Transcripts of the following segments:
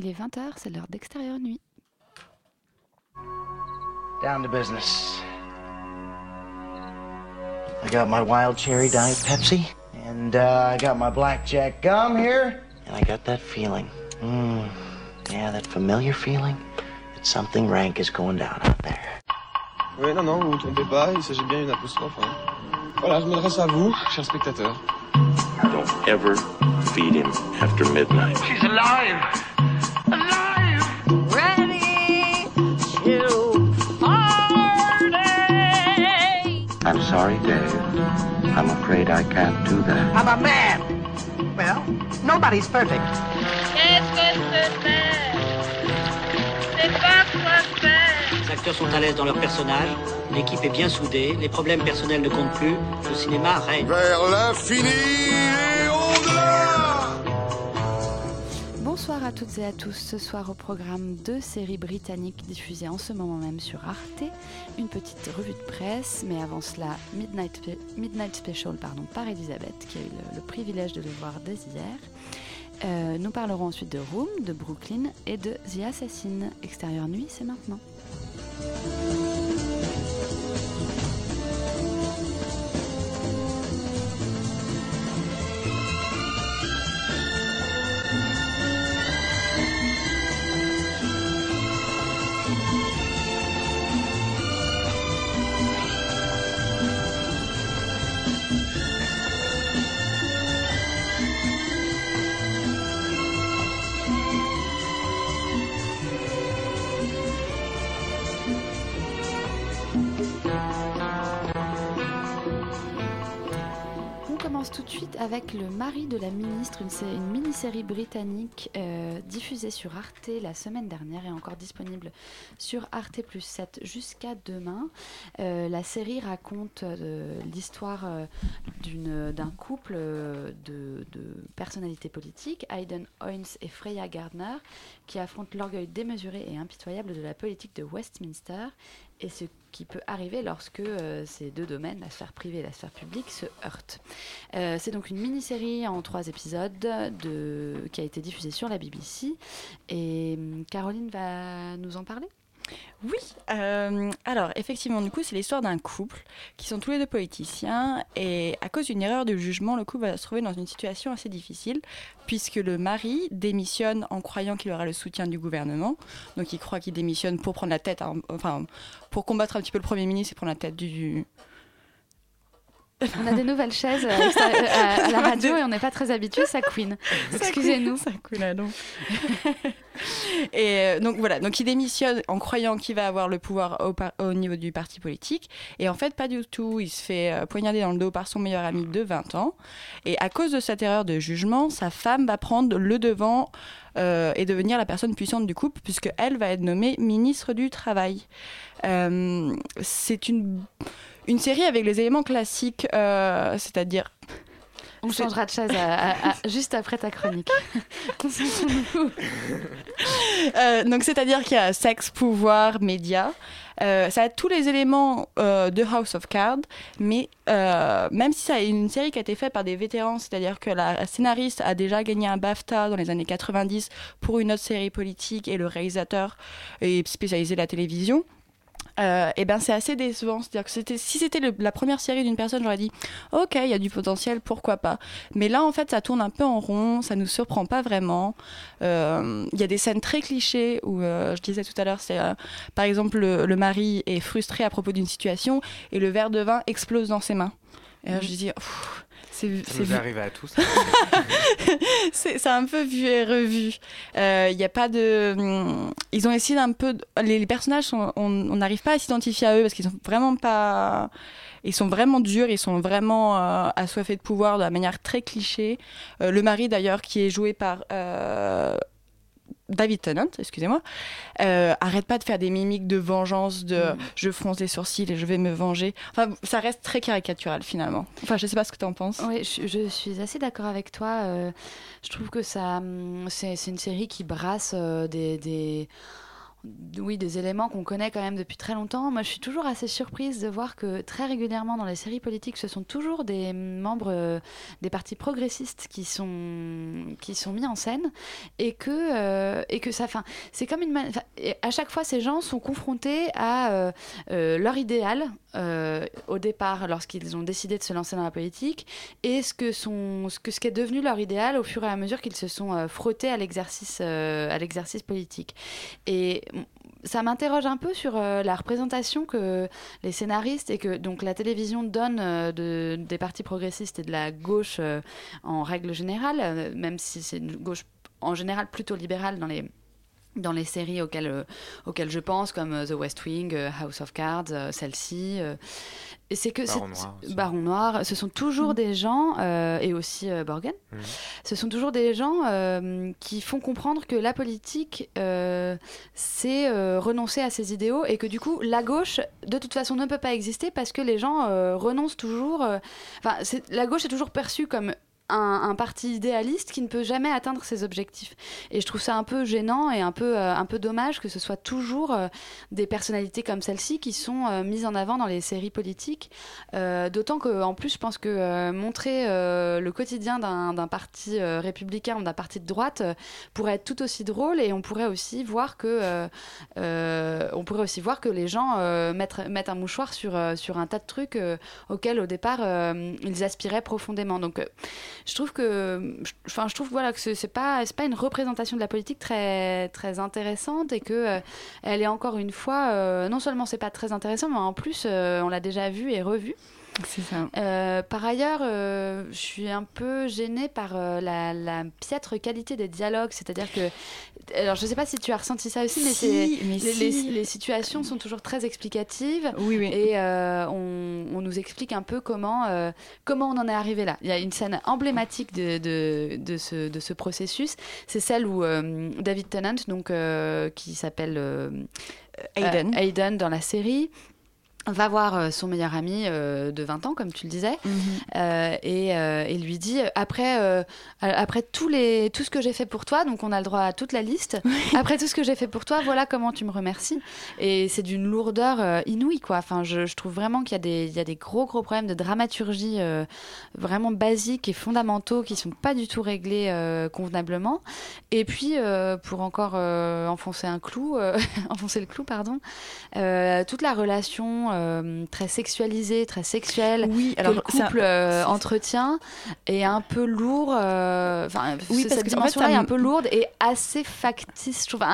Il est 20h, c'est l'heure d'extérieur nuit. Down to business. I got my wild cherry diet Pepsi, and uh, I got my blackjack gum here, and I got that feeling. Mm, yeah, that familiar feeling that something rank is going down out there. Oui, non, non, vous vous trompez pas, il s'agit bien d'une apostrophe. Hein. Voilà, je m'adresse à vous, chers spectateurs. Don't ever feed him after midnight. She's alive! Sorry, Dave. I'm afraid I can't do that. I'm a man. Well, nobody's perfect. Qu'est-ce que c'est faire C'est pas quoi faire. Les acteurs sont à l'aise dans leur personnage, l'équipe est bien soudée, les problèmes personnels ne comptent plus, le cinéma règne. Vers l'infini toutes et à tous. Ce soir au programme deux séries britanniques diffusées en ce moment même sur Arte. Une petite revue de presse, mais avant cela, Midnight, Midnight Special pardon, par Elisabeth, qui a eu le, le privilège de le voir dès hier. Euh, nous parlerons ensuite de Room, de Brooklyn et de The Assassin. Extérieur nuit, c'est maintenant. Tout de suite avec Le mari de la ministre, une, sé- une mini-série britannique euh, diffusée sur Arte la semaine dernière et encore disponible sur Arte plus 7 jusqu'à demain. Euh, la série raconte euh, l'histoire d'un couple de, de personnalités politiques, Hayden Hoynes et Freya Gardner, qui affrontent l'orgueil démesuré et impitoyable de la politique de Westminster et ce qui peut arriver lorsque euh, ces deux domaines, la sphère privée et la sphère publique, se heurtent. Euh, c'est donc une mini-série en trois épisodes de, qui a été diffusée sur la BBC et hum, Caroline va nous en parler? Oui, euh, alors effectivement, du coup, c'est l'histoire d'un couple qui sont tous les deux politiciens et à cause d'une erreur de jugement, le couple va se trouver dans une situation assez difficile puisque le mari démissionne en croyant qu'il aura le soutien du gouvernement. Donc il croit qu'il démissionne pour prendre la tête, hein, enfin pour combattre un petit peu le Premier ministre et prendre la tête du... On a des nouvelles chaises à, l'extérieur- à- la radio et on n'est pas très habitué, ça queen. Excusez-nous. Ça l'eau. Et euh, donc voilà, donc il démissionne en croyant qu'il va avoir le pouvoir au, niveau du parti politique. Et en fait, pas du tout. Il se fait euh, poignarder dans le dos par son meilleur ami de 20 ans. Et à cause de cette erreur de jugement, sa femme va prendre le devant euh, et devenir la personne puissante du couple, puisque elle va être nommée ministre du Travail. C'est une, une série avec les éléments classiques, c'est-à-dire On changera de chaise à- à- à- juste après ta chronique. Euh, donc, c'est-à-dire qu'il y a sexe, pouvoir, médias. Euh, ça a tous les éléments euh, de House of Cards, mais euh, même si c'est une série qui a été faite par des vétérans, c'est-à-dire que la scénariste a déjà gagné un BAFTA dans les années 90 pour une autre série politique et le réalisateur est spécialisé la télévision. Euh, et ben c'est assez décevant. C'est-à-dire que c'était, si c'était le- la première série d'une personne, j'aurais dit ok, il y a du potentiel, pourquoi pas. Mais là, en fait, ça tourne un peu en rond, ça nous surprend pas vraiment. Euh, Il y a des scènes très clichés où, euh, je disais tout à l'heure, c'est euh, par exemple le, le mari est frustré à propos d'une situation et le verre de vin explose dans ses mains. Et là, je dis, Pff, c'est, Ça nous à tous. c'est un peu vu et revu. Il n'y a pas de. hum, Ils ont essayé d'un peu. Les, les personnages, sont- on on n'arrive pas à s'identifier à eux parce qu'ils sont vraiment pas. Ils sont vraiment durs, ils sont vraiment euh, assoiffés de pouvoir de la manière très cliché. Euh, le mari, d'ailleurs, qui est joué par. David Tennant, excusez-moi, euh, arrête pas de faire des mimiques de vengeance, de je fronce les sourcils et je vais me venger. Enfin, ça reste très caricatural finalement. Enfin, je sais pas ce que tu en penses. Oui, je, je suis assez d'accord avec toi. euh, je trouve que ça, hum, c'est c'est une série qui brasse euh, des, des- oui, des éléments qu'on connaît quand même depuis très longtemps. Moi, je suis toujours assez surprise de voir que très régulièrement dans les séries politiques, ce sont toujours des membres euh, des partis progressistes qui sont, qui sont mis en scène et que, euh, et que ça, fin, c'est comme une. à chaque fois, ces gens sont confrontés à euh, leur idéal euh, au départ, lorsqu'ils ont décidé de se lancer dans la politique, et ce que ce que ce qu'est devenu leur idéal au fur et à mesure qu'ils se sont euh, frottés à l'exercice, euh, à l'exercice politique. Et ça m'interroge un peu sur la représentation que les scénaristes et que donc la télévision donne de, des partis progressistes et de la gauche en règle générale, même si c'est une gauche en général plutôt libérale dans les dans les séries auxquelles, euh, auxquelles je pense, comme euh, The West Wing, euh, House of Cards, euh, celle-ci. euh, c'est que Baron Noir. Baron Noir, ce sont toujours des gens, euh, et aussi euh, Borgen, Mhm. ce sont toujours des gens euh, qui font comprendre que la politique, euh, c'est euh, renoncer à ses idéaux, et que du coup, la gauche, de toute façon, ne peut pas exister parce que les gens euh, renoncent toujours. Enfin, la gauche est toujours perçue comme un, parti idéaliste qui ne peut jamais atteindre ses objectifs. Et je trouve ça un peu gênant et un peu, euh, un peu dommage que ce soit toujours euh, des personnalités comme celle-ci qui sont euh, mises en avant dans les séries politiques. D'autant qu'en plus, je pense que montrer le quotidien d'un parti républicain ou d'un parti de droite pourrait être tout aussi drôle et on pourrait aussi voir que, on pourrait aussi voir que les gens mettent, mettent un mouchoir sur, sur un tas de trucs auxquels au départ ils aspiraient profondément. Donc je trouve que, enfin, je trouve voilà que c'est pas, pas une représentation de la politique très, très intéressante et que euh, elle est encore une fois, euh, non seulement c'est pas très intéressant, mais en plus euh, on l'a déjà vu et revu. Ça. Euh, par ailleurs, euh, je suis un peu gênée par euh, la, la piètre qualité des dialogues, c'est-à-dire que, alors je sais pas si tu as ressenti ça aussi, mais, Si, c'est- mais les, si. les- les situations sont toujours très explicatives. Oui, oui. Et on, on nous explique un peu comment, comment on en est arrivé là. Il y a une scène emblématique de, de, de ce, de ce processus. C'est celle où David Tennant, donc, qui s'appelle Aiden. Aiden dans la série, va voir euh, son meilleur ami euh, de 20 ans, comme tu le disais, Mhm. euh, et, euh, et lui dit après, après tous les, tout ce que j'ai fait pour toi, donc on a le droit à toute la liste, après tout ce que j'ai fait pour toi, voilà comment tu me remercies. Et c'est d'une lourdeur inouïe, quoi. Enfin, je, je trouve vraiment qu'il y, a des- il y a des gros, gros problèmes de dramaturgie vraiment basiques et fondamentaux qui sont pas du tout réglés convenablement. Et puis, pour encore enfoncer un clou, enfoncer le clou, pardon, toute la relation euh, très sexualisée, très sexuelle Oui, que alors le c'est un- couple euh, entretient est un peu lourd. euh, Enfin, Oui, parce cette que, en fait, dimension-là est un peu lourde et assez factice. Je trouve.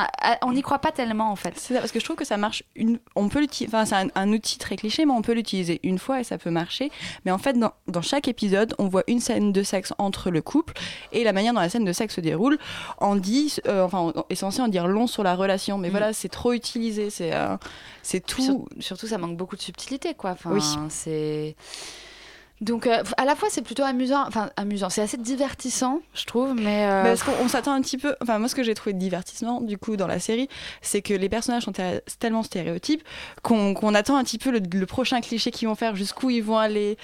On n'y croit pas tellement en fait. C'est ça, parce que je trouve que ça marche. Une... On peut l'utiliser. Enfin, c'est un, un outil très cliché, mais on peut l'utiliser une fois et ça peut marcher. Mais en fait, dans, dans chaque épisode, on voit une scène de sexe entre le couple et la manière dont la scène de sexe se déroule en dit, euh, enfin, on- est censé en dire long sur la relation. Mais Mm. voilà, c'est trop utilisé. C'est, euh, c'est tout. Sur- surtout, ça manque beaucoup de subtilité, quoi. Enfin, Oui. c'est. Donc, euh, à la fois, c'est plutôt amusant. Enfin, amusant. C'est assez divertissant, je trouve, mais. euh, Parce qu'on on s'attend un petit peu. Enfin, moi, ce que j'ai trouvé de divertissement, du coup, dans la série, c'est que les personnages sont tellement stéréotypes qu'on qu'on attend un petit peu le, le prochain cliché qu'ils vont faire, jusqu'où ils vont aller.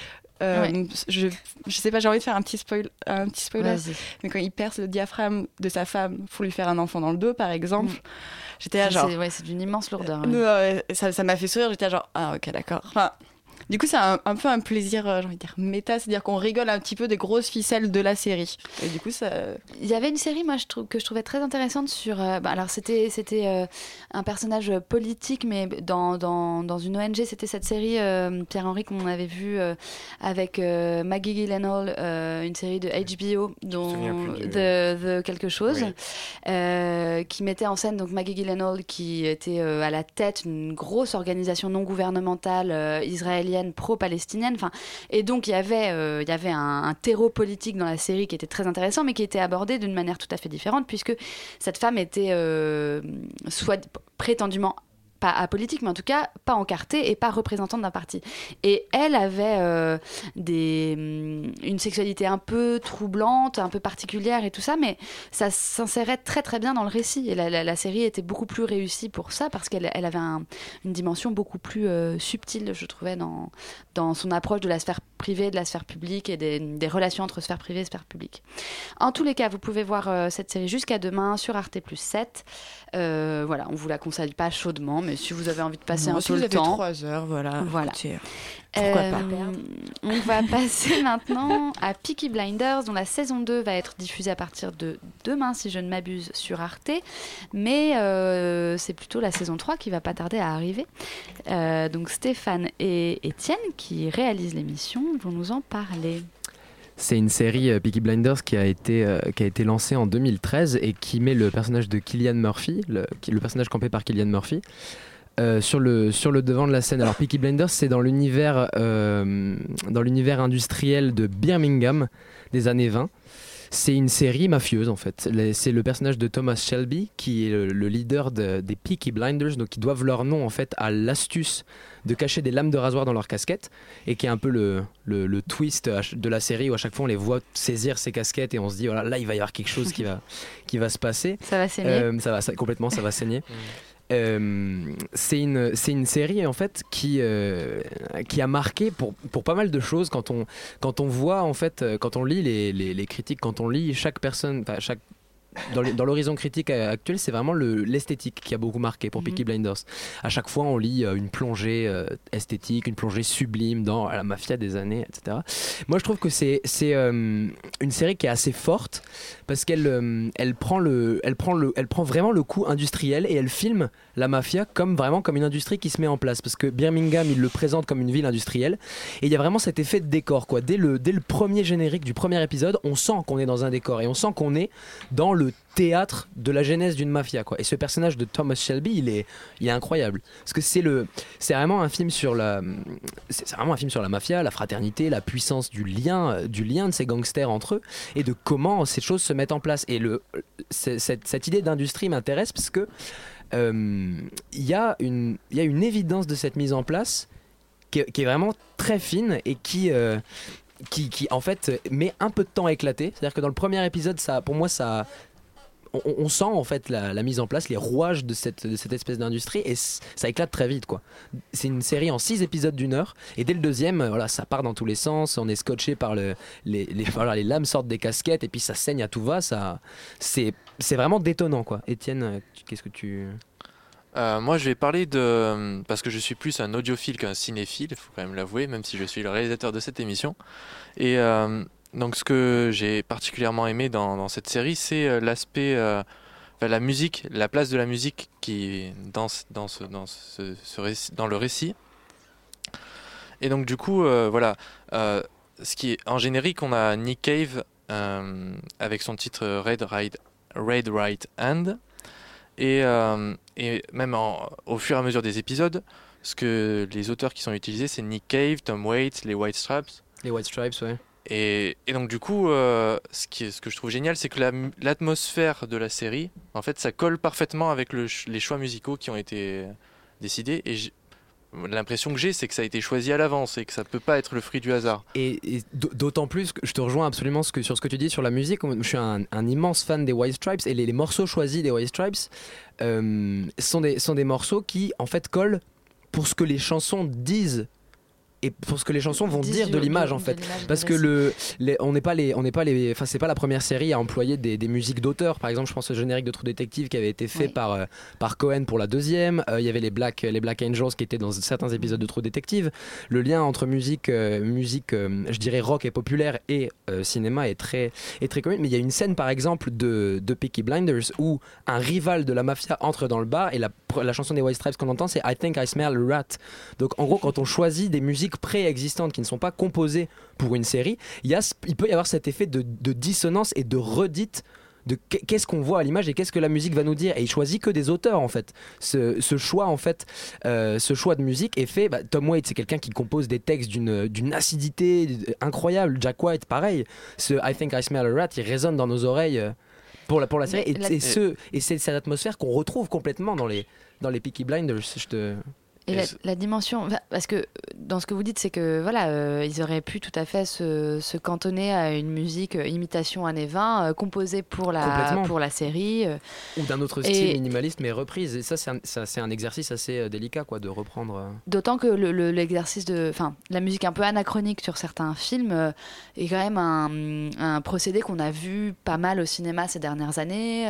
Euh, Ouais. je, je sais pas, j'ai envie de faire un petit, spoil, un petit spoiler. Mais quand il perce le diaphragme de sa femme pour lui faire un enfant dans le dos, par exemple, Mm. j'étais C'est- genre. c'est ouais, d'une immense lourdeur. Euh, ouais. ça ça m'a fait sourire, j'étais là genre, ah ok, d'accord. Enfin, du coup, c'est un, un peu un plaisir, euh, j'ai envie de dire, méta, c'est-à-dire qu'on rigole un petit peu des grosses ficelles de la série. Et du coup, ça. Il y avait une série, moi, je trouve, que je trouvais très intéressante sur. euh, bah, alors, c'était c'était euh, un personnage politique, mais dans, dans, dans une ONG, c'était cette série, euh, Pierre-Henri, qu'on avait vu euh, avec euh, Maggie Gyllenhaal, euh, une série de HBO, dont du- de, de quelque chose, Oui. euh, qui mettait en scène donc Maggie Gyllenhaal, qui était euh, à la tête d'une grosse organisation non gouvernementale euh, pro-palestinienne. Enfin, et donc, il y avait, euh, un terreau politique dans la série qui était très intéressant, mais qui était abordé d'une manière tout à fait différente, puisque cette femme était euh, soit prétendument pas apolitique, mais en tout cas pas encartée et pas représentante d'un parti. Et elle avait euh, des, hum, une sexualité un peu troublante, un peu particulière et tout ça, mais ça s'insérait très très bien dans le récit. Et la, la- série était beaucoup plus réussie pour ça parce qu'elle elle avait un- une dimension beaucoup plus euh, subtile, je trouvais, dans, dans son approche de la sphère privée, de la sphère publique et des, des relations entre sphère privée et sphère publique. En tous les cas, vous pouvez voir euh, cette série jusqu'à demain sur Arte Plus 7. Euh, voilà, on vous la conseille pas chaudement, mais si vous avez envie de passer Non, un si peu vous le avez temps. trois heures, voilà. Voilà. écoutez, Pourquoi pas Euh, On va passer maintenant à Peaky Blinders, dont la saison 2 va être diffusée à partir de demain, si je ne m'abuse, sur Arte. Mais euh, c'est plutôt la saison 3 qui va pas tarder à arriver. Euh, donc Stéphane et Étienne, qui réalisent l'émission, vont nous en parler. C'est une série euh, Peaky Blinders qui a été euh, lancée en 2013 et qui met le personnage de Killian Murphy, le, personnage campé par Killian Murphy, euh, sur le sur le devant de la scène. Alors Peaky Blinders, c'est dans l'univers industriel de Birmingham des années 20. C'est une série mafieuse en fait. C'est le personnage de Thomas Shelby qui est le, le leader de- des Peaky Blinders, donc qui doivent leur nom en fait à l'astuce de cacher des lames de rasoir dans leur casquette et qui est un peu le, le, le twist de la série où à chaque fois on les voit saisir ces casquettes et on se dit voilà là il va y avoir quelque chose qui va, qui va se passer. Ça va saigner Euh, ça va ça- complètement ça va saigner. Euh, c'est une, série en fait qui, euh, qui a marqué pour, pas mal de choses. Quand on, quand on voit en fait euh, quand on lit les, critiques quand on lit chaque personne chaque dans l'horizon critique euh, actuel, c'est vraiment le- l'esthétique qui a beaucoup marqué pour Peaky Blinders. À chaque fois, on lit euh, une plongée euh, esthétique, une plongée sublime dans la mafia des années, etc. Moi, je trouve que c'est c'est, euh, une série qui est assez forte parce qu'elle euh, elle prend le elle prend le elle prend vraiment le coup industriel et elle filme la mafia comme vraiment comme une industrie qui se met en place parce que Birmingham il le présente comme une ville industrielle et il y a vraiment cet effet de décor quoi dès le dès le premier générique du premier épisode on sent qu'on est dans un décor et on sent qu'on est dans le théâtre de la genèse d'une mafia quoi. Et ce personnage de Thomas Shelby il est il est incroyable. Parce que c'est le c'est vraiment un film sur la c'est vraiment un film sur la mafia la fraternité la puissance du lien du lien de ces gangsters entre eux et de comment ces choses se mettent en place. Et le cette, cette idée d'industrie m'intéresse parce que euh, il y a une y a une évidence de cette mise en place qui est, qui est vraiment très fine et qui euh, qui, qui, en fait met un peu de temps à éclater. C'est-à-dire que dans le premier épisode, ça, pour moi, ça, on, sent en fait la, mise en place, les rouages de cette, espèce d'industrie et ça éclate très vite. C'est une série en six épisodes d'une heure et dès le deuxième, voilà, ça part dans tous les sens. On est scotché par le, les, lames sortent des casquettes et puis ça saigne à tout va. Ça, c'est, vraiment détonnant quoi. Étienne, qu'est-ce que tu Euh, moi, je vais parler de. Parce que je suis plus un audiophile qu'un cinéphile, il faut quand même l'avouer, même si je suis le réalisateur de cette émission. Et euh, donc, ce que j'ai particulièrement aimé dans, cette série, c'est euh, l'aspect. euh, la musique, la place de la musique qui dans, dans, ce, dans, le récit. Et donc, du coup, euh, voilà. ce qui est, en générique, on a Nick Cave avec son titre Red Right, Red Right Hand. Et, et même au fur et à mesure des épisodes, ce que les auteurs qui sont utilisés, c'est Nick Cave, Tom Waits, les White Straps. Les White Stripes, ouais. Et, donc du coup, euh, ce, que je trouve génial, c'est que l'atmosphère de la série, en fait, ça colle parfaitement avec les choix musicaux qui ont été décidés. Et l'impression que j'ai, c'est que ça a été choisi à l'avance et que ça peut pas être le fruit du hasard. Et, d'autant plus que je te rejoins absolument sur ce que tu dis sur la musique. Je suis un, immense fan des White Stripes et les, morceaux choisis des White Stripes euh, sont des morceaux qui en fait collent pour ce que les chansons disent et pour ce que les chansons vont dire de l'image en fait. parce que le les- on n'est pas les on n'est pas les enfin c'est pas la première série à employer des, des musiques d'auteurs. Par exemple je pense au générique de True Detective qui avait été fait Oui. par euh, par Cohen pour la deuxième. Euh, il y avait les Black les Black Angels qui étaient dans certains épisodes de True Detective. Le lien entre musique euh, musique euh, je dirais rock et populaire et euh, cinéma est très est très commun mais il y a une scène par exemple de de Peaky Blinders où un rival de la mafia entre dans le bar et la la chanson des White Stripes qu'on entend c'est I think I smell a rat. Donc en gros quand on choisit des musiques préexistantes qui ne sont pas composées pour une série il y a ce- il peut y avoir cet effet de, de dissonance et de redite de qu'est- qu'est-ce qu'on voit à l'image et qu'est-ce que la musique va nous dire. Et il choisit que des auteurs en fait. Ce, ce choix en fait euh, ce choix de musique est fait bah, Tom Waits c'est quelqu'un qui compose des textes d'une acidité incroyable. Jack White pareil. Ce I think I smell a rat il résonne dans nos oreilles euh, pour la pour la série. Et, Mais la- et ce et c'est cette atmosphère qu'on retrouve complètement dans les dans les Peaky Blinders. Je te Et la, dimension, parce que euh, dans ce que vous dites, c'est que voilà, euh, ils auraient pu tout à fait se, se cantonner à une musique euh, imitation années 20, euh, composée pour la, pour la série. ou d'un autre Et- style minimaliste mais reprise et ça c'est un, exercice assez délicat quoi de reprendre. D'autant que le- le- l'exercice de, enfin, la musique un peu anachronique sur certains films est quand même un, un procédé qu'on a vu pas mal au cinéma ces dernières années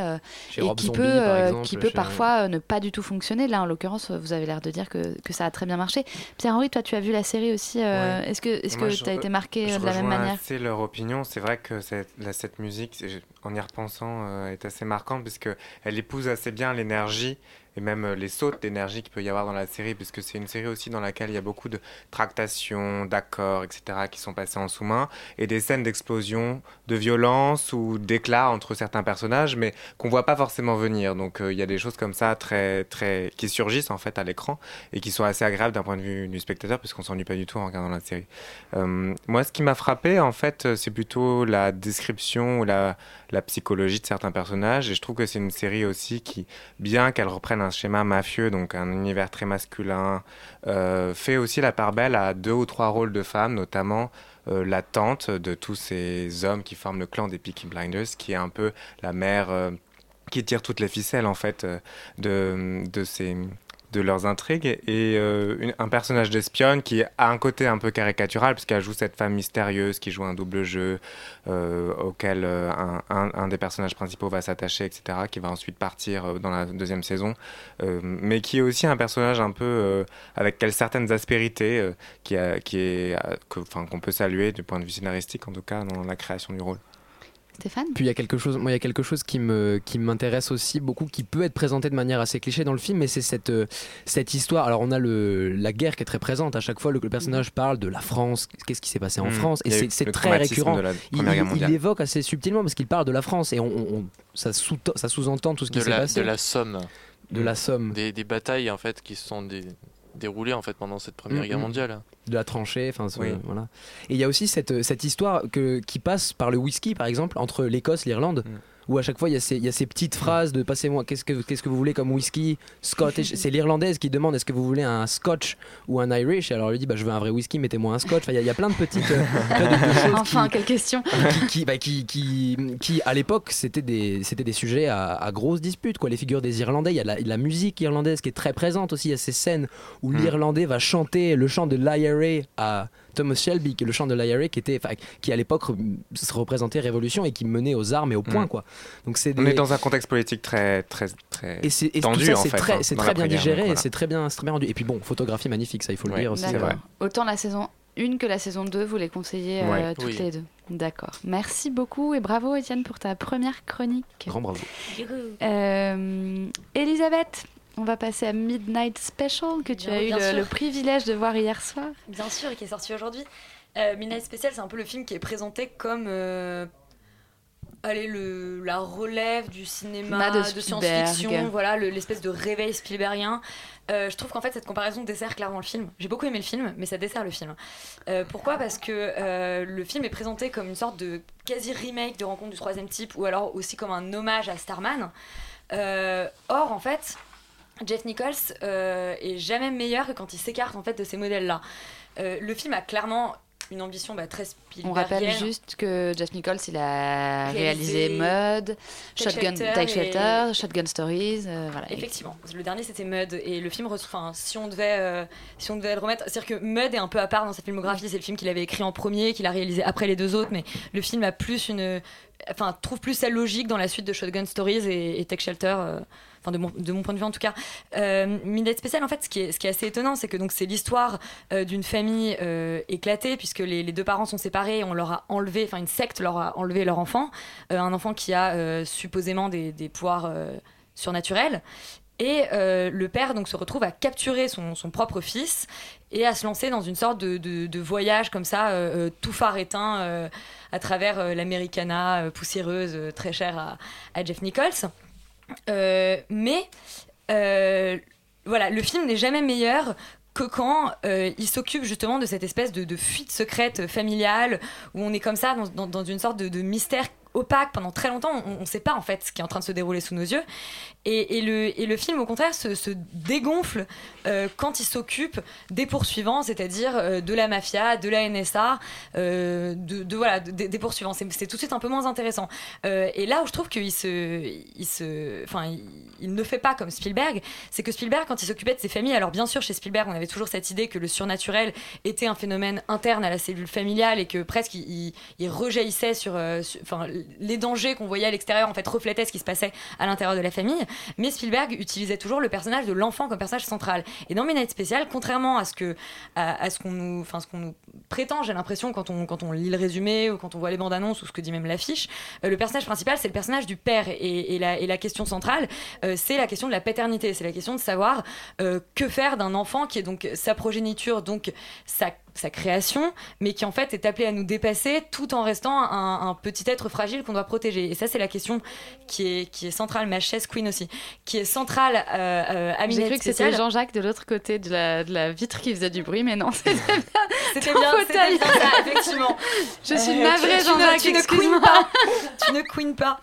et Rob qui Zombie, peut, exemple, qui peut parfois ne pas du tout fonctionner. Là, en l'occurrence, vous avez l'air de dire que, que ça a très bien marché. Pierre-Henri, toi, tu as vu la série aussi. euh, Est-ce que est-ce que tu as été marqué euh, de la même manière assez leur opinion. C'est vrai que cette, musique, c'est- en y repensant, euh, est assez marquante puisque elle épouse assez bien l'énergie même euh, les sautes d'énergie qu'il peut y avoir dans la série, puisque c'est une série aussi dans laquelle il y a beaucoup de tractations, d'accords, etc., qui sont passés en sous-main, et des scènes d'explosion, de violence ou d'éclat entre certains personnages, mais qu'on voit pas forcément venir. Donc euh, il y a des choses comme ça très, très, qui surgissent en fait à l'écran et qui sont assez agréables d'un point de vue du spectateur, puisqu'on s'ennuie pas du tout en regardant la série. Euh, moi, ce qui m'a frappé, en fait, c'est plutôt la description ou la, la psychologie de certains personnages. Et je trouve que c'est une série aussi qui, bien qu'elle reprenne un schéma mafieux, donc un univers très masculin, euh, fait aussi la part belle à deux ou trois rôles de femmes, notamment euh, la tante de tous ces hommes qui forment le clan des Peaky Blinders, qui est un peu la mère euh, qui tire toutes les ficelles, en fait, de, de ces de leurs intrigues et euh, un personnage d'espionne qui a un côté un peu caricatural puisqu'elle joue cette femme mystérieuse qui joue un double jeu euh, auquel euh, un, des personnages principaux va s'attacher etc qui va ensuite partir dans la deuxième saison mais qui est aussi un personnage un peu avec certaines aspérités qui, qui est qu'on peut saluer du point de vue scénaristique en tout cas dans la création du rôle Stéphane? Puis il y a quelque chose, moi il y a quelque chose qui me qui m'intéresse aussi beaucoup, qui peut être présenté de manière assez cliché dans le film, mais c'est cette euh, cette histoire. Alors on a le la guerre qui est très présente à chaque fois. Le, le personnage parle de la France, qu'est-ce qui s'est passé en Mm. France, et c'est très récurrent. Il, l'évoque assez subtilement parce qu'il parle de la France et on, on- on- ça sous ça sous-entend tout ce qui s'est la, passé. de la Somme. De la Somme. Des, des batailles en fait qui sont dé- déroulées en fait pendant cette Première Mm, Guerre mm. mondiale. de la tranchée, enfin Oui. voilà. Et il y a aussi cette, cette histoire que, qui passe par le whisky, par exemple, entre l'Écosse, l'Irlande, Mm. Où à chaque fois il y a ces, il y a ces petites phrases de passez-moi, qu'est-ce que, qu'est-ce que vous voulez comme whisky Scottish. C'est l'Irlandaise qui demande est-ce que vous voulez un Scotch ou un Irish Et alors elle lui dit bah, je veux un vrai whisky, mettez-moi un Scotch. Enfin, il y, a- il y a plein de petites euh, tu vois, de- de choses Enfin, qui, quelle question qui, qui, bah, qui, qui, qui, à l'époque, c'était des, c'était des sujets à, à grosses disputes. Quoi. Les figures des Irlandais, il y a la, la musique irlandaise qui est très présente aussi. Il y a ces scènes où Mm. l'Irlandais va chanter le chant de l'IRA à Thomas Shelby, qui est le chant de l'IRA qui, était, qui à l'époque se représentait révolution et qui menait aux armes et au point. Mm. Quoi. Donc c'est on est dans un contexte politique très très très et c'est et tendu tout ça, en c'est fait, très, hein, c'est très bien digéré voilà. c'est très bien, c'est très bien rendu. Et puis bon, photographie magnifique, ça il faut le Ouais, dire aussi. vrai. Autant la saison 1 que la saison 2, vous les conseillez euh, toutes Oui. les deux. D'accord. Merci beaucoup et bravo Étienne pour ta première chronique. Grand bravo. Euh, Elisabeth, on va passer à Midnight Special que tu Bien, as eu le, privilège de voir hier soir. Bien sûr, et qui est sorti aujourd'hui. Euh, Midnight Special, c'est un peu le film qui est présenté comme euh, allez, le, la relève du cinéma, Ma de science-fiction, voilà, le- l'espèce de réveil Spielbergien. Euh, je trouve qu'en fait, cette comparaison dessert clairement le film. J'ai beaucoup aimé le film, mais ça dessert le film. Euh, pourquoi? Parce que euh, le film est présenté comme une sorte de quasi-remake de Rencontre du troisième type, ou alors aussi comme un hommage à Starman. Or, en fait, Jeff Nichols euh, est jamais meilleur que quand il s'écarte en fait de ces modèles-là. Euh, le film a clairement une ambition bah, très On rappelle juste que Jeff Nichols, il a réalisé, Mud, Shotgun, Shelter et- Shelter, Shotgun Stories. euh, voilà. Effectivement, le dernier c'était Mud et le film, enfin, si on devait, euh, si on devait le remettre, c'est-à-dire que Mud est un peu à part dans sa filmographie. C'est le film qu'il avait écrit en premier, qu'il a réalisé après les deux autres, mais le film a plus une, enfin, trouve plus sa logique dans la suite de Shotgun Stories et, et Take Shelter. euh, Enfin, de mon, point de vue en tout cas. Euh, Midnight Special, en fait, ce qui est, assez étonnant, c'est que donc c'est l'histoire euh, d'une famille euh, éclatée, puisque les, deux parents sont séparés, on leur a enlevé, enfin une secte leur a enlevé leur enfant, Euh, un enfant qui a supposément des, pouvoirs surnaturels. Et le père donc se retrouve à capturer son, propre fils et à se lancer dans une sorte de, voyage comme ça, tout phare éteint, à travers l'Americana poussiéreuse, très chère à Jeff Nichols. Euh, mais euh, voilà, le film n'est jamais meilleur que quand euh, il s'occupe justement de cette espèce de, fuite secrète familiale où on est comme ça dans une sorte de, de mystère opaque pendant très longtemps. On ne sait pas en fait ce qui est en train de se dérouler sous nos yeux. Et, le, film, au contraire, se, dégonfle euh, quand il s'occupe des poursuivants, c'est-à-dire euh, de la mafia, de la NSA, euh, de, voilà, de- des poursuivants. C'est tout de suite un peu moins intéressant. Et là où je trouve qu'il ne fait pas comme Spielberg, c'est que Spielberg, quand il s'occupait de ses familles, alors bien sûr chez Spielberg, on avait toujours cette idée que le surnaturel était un phénomène interne à la cellule familiale et que presque il, il- il rejaillissait sur, sur- les dangers qu'on voyait à l'extérieur en fait reflétaient ce qui se passait à l'intérieur de la famille. Mais Spielberg utilisait toujours le personnage de l'enfant comme personnage central. Et dans Midnight Special, contrairement à ce que, à, ce qu'on nous, enfin ce qu'on nous prétend, j'ai l'impression quand on quand on lit le résumé ou quand on voit les bandes annonces ou ce que dit même l'affiche, euh, le personnage principal c'est le personnage du père et, et la, et la question centrale euh, c'est la question de la paternité, c'est la question de savoir euh, que faire d'un enfant qui est donc sa progéniture, donc sa sa création, mais qui en fait est appelé à nous dépasser tout en restant un, un petit être fragile qu'on doit protéger. Et ça, c'est la question qui est, qui est centrale, ma chaise queen aussi, qui est centrale euh, euh, à J'ai cru que c'était. Jean-Jacques de l'autre côté de la, de la vitre qui faisait du bruit, mais non, c'était bien. C'était bien, fauteuil. bien ça, effectivement. Je suis Euh, navrée, tu- tu ne- Jean-Jacques, Tu ne queen pas. tu ne queen pas.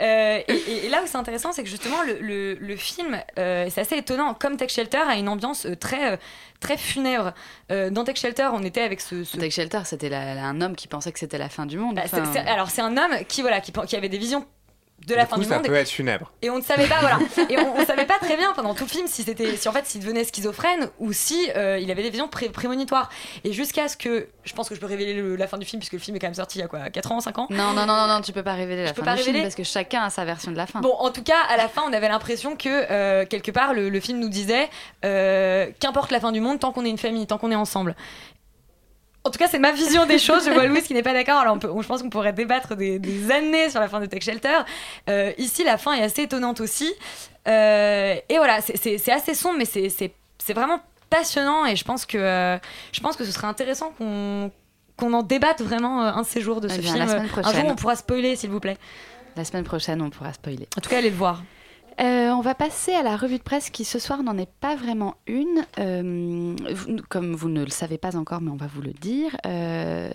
Euh, et, là où c'est intéressant, c'est que justement le, le- le film, euh, c'est assez étonnant, comme Tech Shelter a une ambiance euh, très, très funèbre. Euh, dans Tech Shelter, on était avec ce, ce- Tech Shelter, c'était un homme qui pensait que c'était la fin du monde. Bah, alors c'est un homme qui voilà qui avait des visions de la du fin coup, du ça monde peut être funèbre. et on ne savait pas voilà et on, on savait pas très bien pendant tout le film si c'était si en fait s'il devenait schizophrène ou si euh, il avait des visions pré- prémonitoires et jusqu'à ce que je pense que je peux révéler le- la fin du film puisque le film est quand même sorti il y a quoi 4 ans 5 ans? Non, non, non, non, non, tu peux pas révéler la Je peux fin pas du film révéler? parce que chacun a sa version de la fin. Bon, en tout cas, à la fin, on avait l'impression que euh, quelque part, le, le film nous disait euh, qu'importe la fin du monde, tant qu'on est une famille, tant qu'on est ensemble. En tout cas, c'est ma vision des choses. Je vois Louise qui n'est pas d'accord. Alors, on peut- je pense qu'on pourrait débattre des, des années sur la fin de Tech Shelter. Euh, ici, la fin est assez étonnante aussi. Euh, et voilà, c'est- assez sombre, mais c'est- vraiment passionnant. Et je pense que, euh, je pense que ce serait intéressant qu'on qu'on en débatte vraiment un de ces jours de Eh ce bien, film. la semaine Un jour, prochaine. on pourra spoiler, s'il vous plaît. La semaine prochaine, on pourra spoiler. En tout cas, allez le voir. Euh, on va passer à la revue de presse qui ce soir n'en est pas vraiment une. Euh, comme vous ne le savez pas encore, mais on va vous le dire. euh,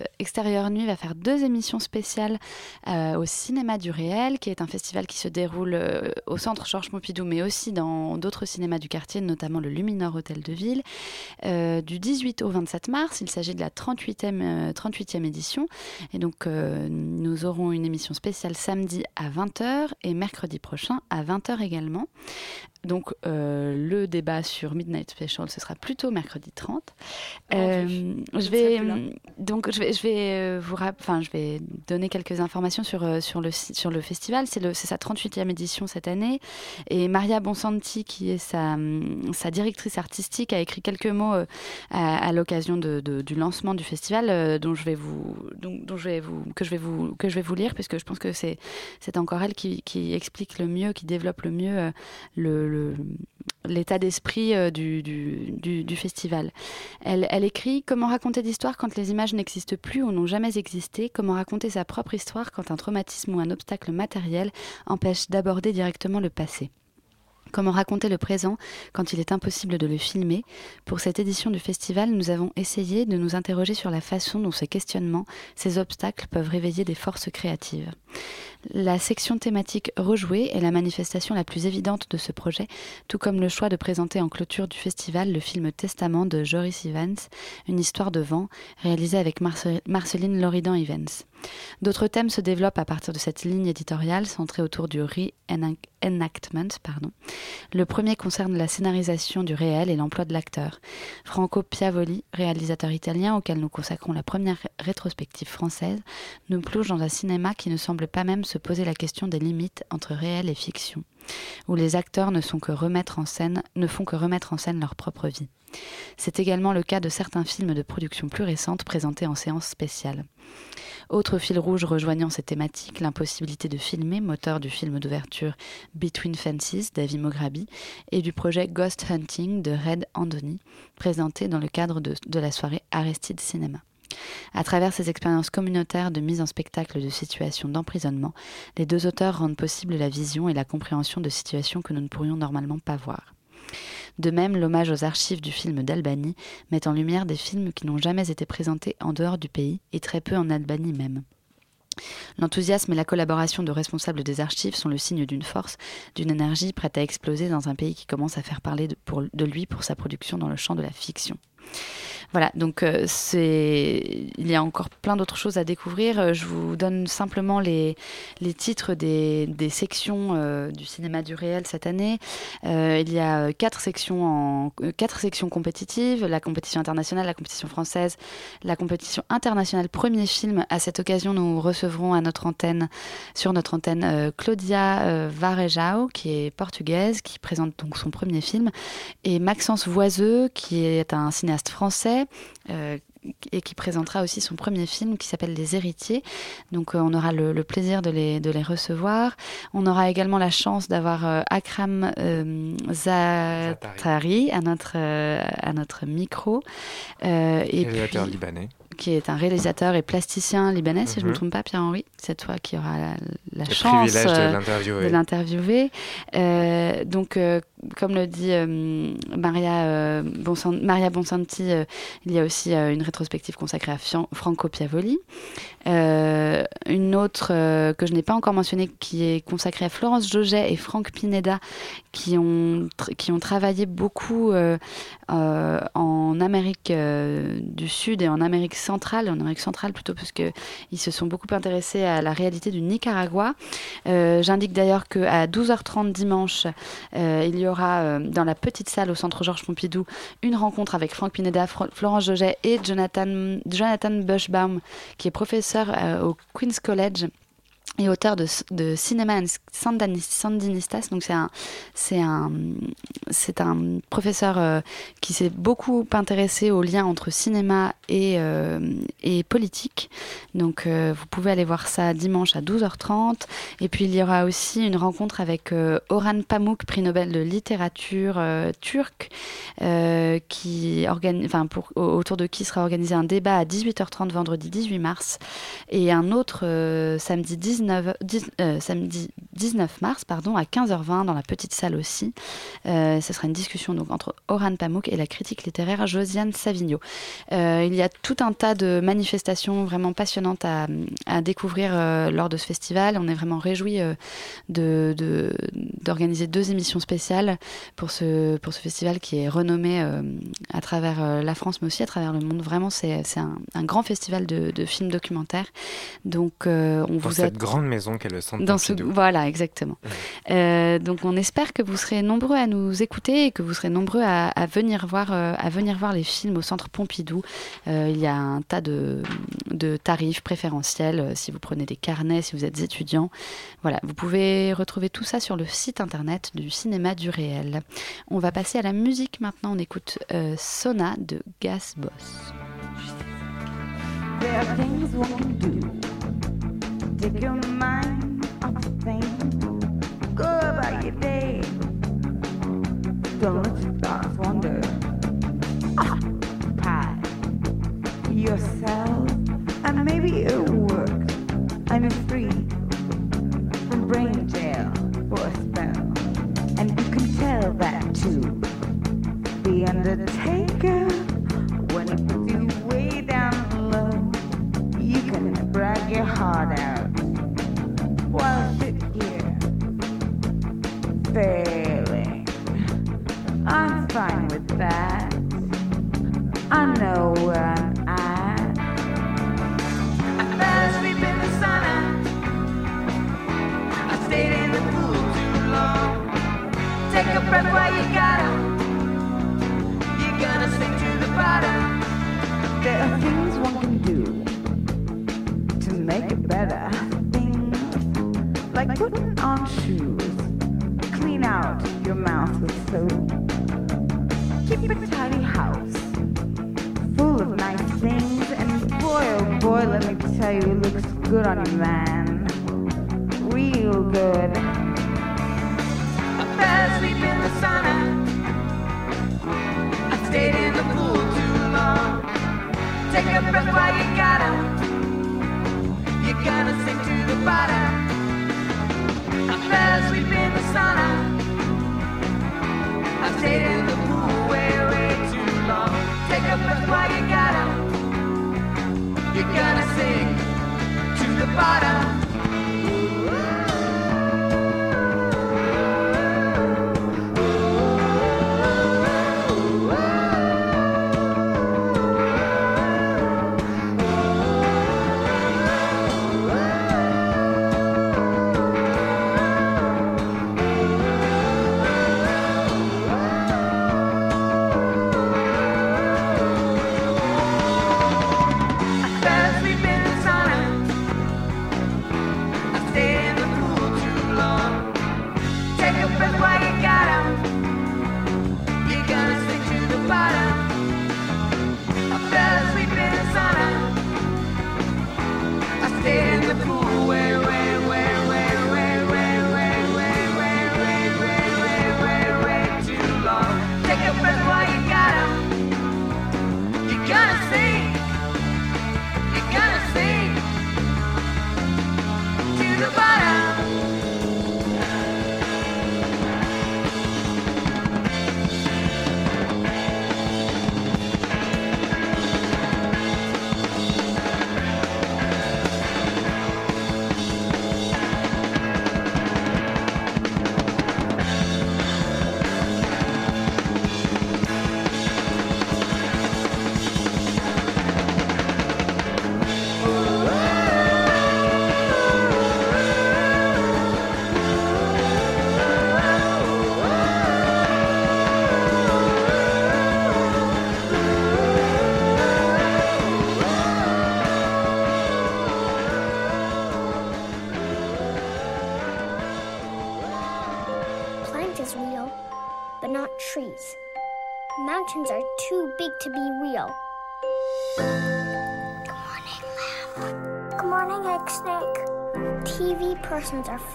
Nuit va faire deux émissions spéciales euh, au Cinéma du Réel, qui est un festival qui se déroule au centre Georges Pompidou, mais aussi dans d'autres cinémas du quartier, notamment le Luminor Hôtel de Ville. Du 18 au 27 mars, il s'agit de la 38e, euh, 38e édition. Et donc, nous aurons une émission spéciale samedi à 20h et mercredi prochain à 20h également. Donc, euh, le débat sur Midnight Special, ce sera plutôt mercredi 30. Euh, je vais là. donc je vais je vais euh, vous enfin je vais donner quelques informations sur euh, sur le sur le festival. C'est le c'est sa 38e édition cette année et Maria Bonsanti qui est sa sa directrice artistique a écrit quelques mots euh, à, à l'occasion de, de- du lancement du festival euh, dont je vais vous dont je vais vous que je vais vous que je vais vous lire puisque je pense que c'est c'est encore elle qui, qui explique le mieux qui développe le mieux euh, le- l'état d'esprit euh, du, festival. Elle, elle écrit Comment raconter d'histoire quand les images n'existent plus ou n'ont jamais existé? Comment raconter sa propre histoire quand un traumatisme ou un obstacle matériel empêche d'aborder directement le passé? Comment raconter le présent quand il est impossible de le filmer? Pour cette édition du festival, nous avons essayé de nous interroger sur la façon dont ces questionnements, ces obstacles peuvent réveiller des forces créatives. La section thématique Rejouer est la manifestation la plus évidente de ce projet, tout comme le choix de présenter en clôture du festival le film Testament de Joris Evans, une histoire de vent, réalisé avec Marce- Marceline Loridan-Evans. D'autres thèmes se développent à partir de cette ligne éditoriale centrée autour du re-enactment. Le premier concerne la scénarisation du réel et l'emploi de l'acteur. Franco Piavoli, réalisateur italien auquel nous consacrons la première ré- rétrospective française, nous plonge dans un cinéma qui ne semble pas même se poser la question des limites entre réel et fiction, où les acteurs ne, font que remettre en scène leur propre vie. C'est également le cas de certains films de production plus récente présentés en séance spéciale. Autre fil rouge rejoignant ces thématiques, l'impossibilité de filmer, moteur du film d'ouverture Between Fences d'Avi Mograbi et du projet Ghost Hunting de Red Andoni, présenté dans le cadre de, de la soirée Aristide Cinéma. À travers ces expériences communautaires de mise en spectacle de situations d'emprisonnement, les deux auteurs rendent possible la vision et la compréhension de situations que nous ne pourrions normalement pas voir. De même, l'hommage aux archives du film d'Albanie met en lumière des films qui n'ont jamais été présentés en dehors du pays et très peu en Albanie même. L'enthousiasme et la collaboration de responsables des archives sont le signe d'une force, d'une énergie prête à exploser dans un pays qui commence à faire parler de, lui pour sa production dans le champ de la fiction. Voilà, donc euh, c'est il y a encore plein d'autres choses à découvrir. Euh, Je vous donne simplement les, les titres des, des sections euh, du cinéma du réel cette année. Il y a quatre sections en quatre sections compétitives la compétition internationale, la compétition française, la compétition internationale premier film. À cette occasion, nous recevrons à notre antenne, sur notre antenne, Claudia Varejao, qui est portugaise, qui présente donc son premier film, et Maxence Voiseux, qui est un cinéaste français. euh, et qui présentera aussi son premier film qui s'appelle Les Héritiers. Donc euh, on aura le, le plaisir de les, de les recevoir. On aura également la chance d'avoir euh, Akram euh, Zatari à notre, à notre micro. Et Réalisateur puis- libanais. qui est un réalisateur et plasticien libanais, si je ne me Mhm. trompe pas, Pierre-Henri. C'est toi qui auras la, la chance de l'interviewer. donc, comme le dit euh, Maria, euh, Bonsanti, euh, il y a aussi euh, une rétrospective consacrée à Franco Piavoli. Une autre que je n'ai pas encore mentionnée qui est consacrée à Florence Joget et Franck Pineda qui ont, qui ont travaillé beaucoup en Amérique du Sud et en Amérique centrale, en Amérique centrale plutôt parce que ils se sont beaucoup intéressés à la réalité du Nicaragua. J'indique d'ailleurs qu'à 12h30 dimanche, il y aura euh, dans la petite salle au centre Georges Pompidou une rencontre avec Franck Pineda, Florence Joget et Jonathan, Jonathan Bushbaum, qui est professeur euh, au Queen's College et auteur de, de Cinéma Sandinistas. Donc c'est un, c'est un, c'est un professeur euh, qui s'est beaucoup intéressé aux liens entre cinéma et, euh, et politique. Donc euh, vous pouvez aller voir ça dimanche à 12h30. Et puis il y aura aussi une rencontre avec Orhan Pamuk, prix Nobel de littérature euh, qui enfin pour, au- autour de qui sera organisé un débat à 18h30 vendredi 18 mars et un autre samedi 19 euh, samedi 19 mars pardon à 15h20 dans la petite salle aussi. Euh, ce sera une discussion donc entre Orhan Pamuk et la critique littéraire Josiane Savigno. Euh, il y a tout un tas de manifestations vraiment passionnantes à, à découvrir lors de ce festival. On est vraiment réjouis euh, de- de- d'organiser deux émissions spéciales pour ce, pour ce festival qui est renommé à travers la France mais aussi à travers le monde. Vraiment, c'est un, un grand festival de, de films documentaires. Donc, euh, on Dans vous cette grande maison qu'est le Centre dans ce Pompidou. voilà exactement. Euh, donc on espère que vous serez nombreux à nous écouter et que vous serez nombreux à, à venir voir euh, à venir voir les films au Centre Pompidou. Euh, il y a un tas de, de tarifs préférentiels si vous prenez des carnets, si vous êtes étudiant. Voilà, vous pouvez retrouver tout ça sur le site internet du cinéma du réel. On va passer à la musique maintenant. On écoute euh, Sona de Gas Boss. There are things one can do. Take your mind off the things. Go about your day. Don't let your thoughts wander. Occupy yourself, and maybe it'll work. I'm free from brain jail for a spell, and you can tell that too. The Undertaker, when he puts you way down low, you can brag your heart out here failing. I'm fine with that. I know where I'm at. I fell asleep in the sauna. I stayed in the pool too long. Take a breath while you got 'em. You're gonna sink to the bottom. There are things one can do to make it better. Like putting on shoes, clean out your mouth with soap, keep a tidy house full of nice things, and boy oh boy, let me tell you, it looks good on you, man. Real good.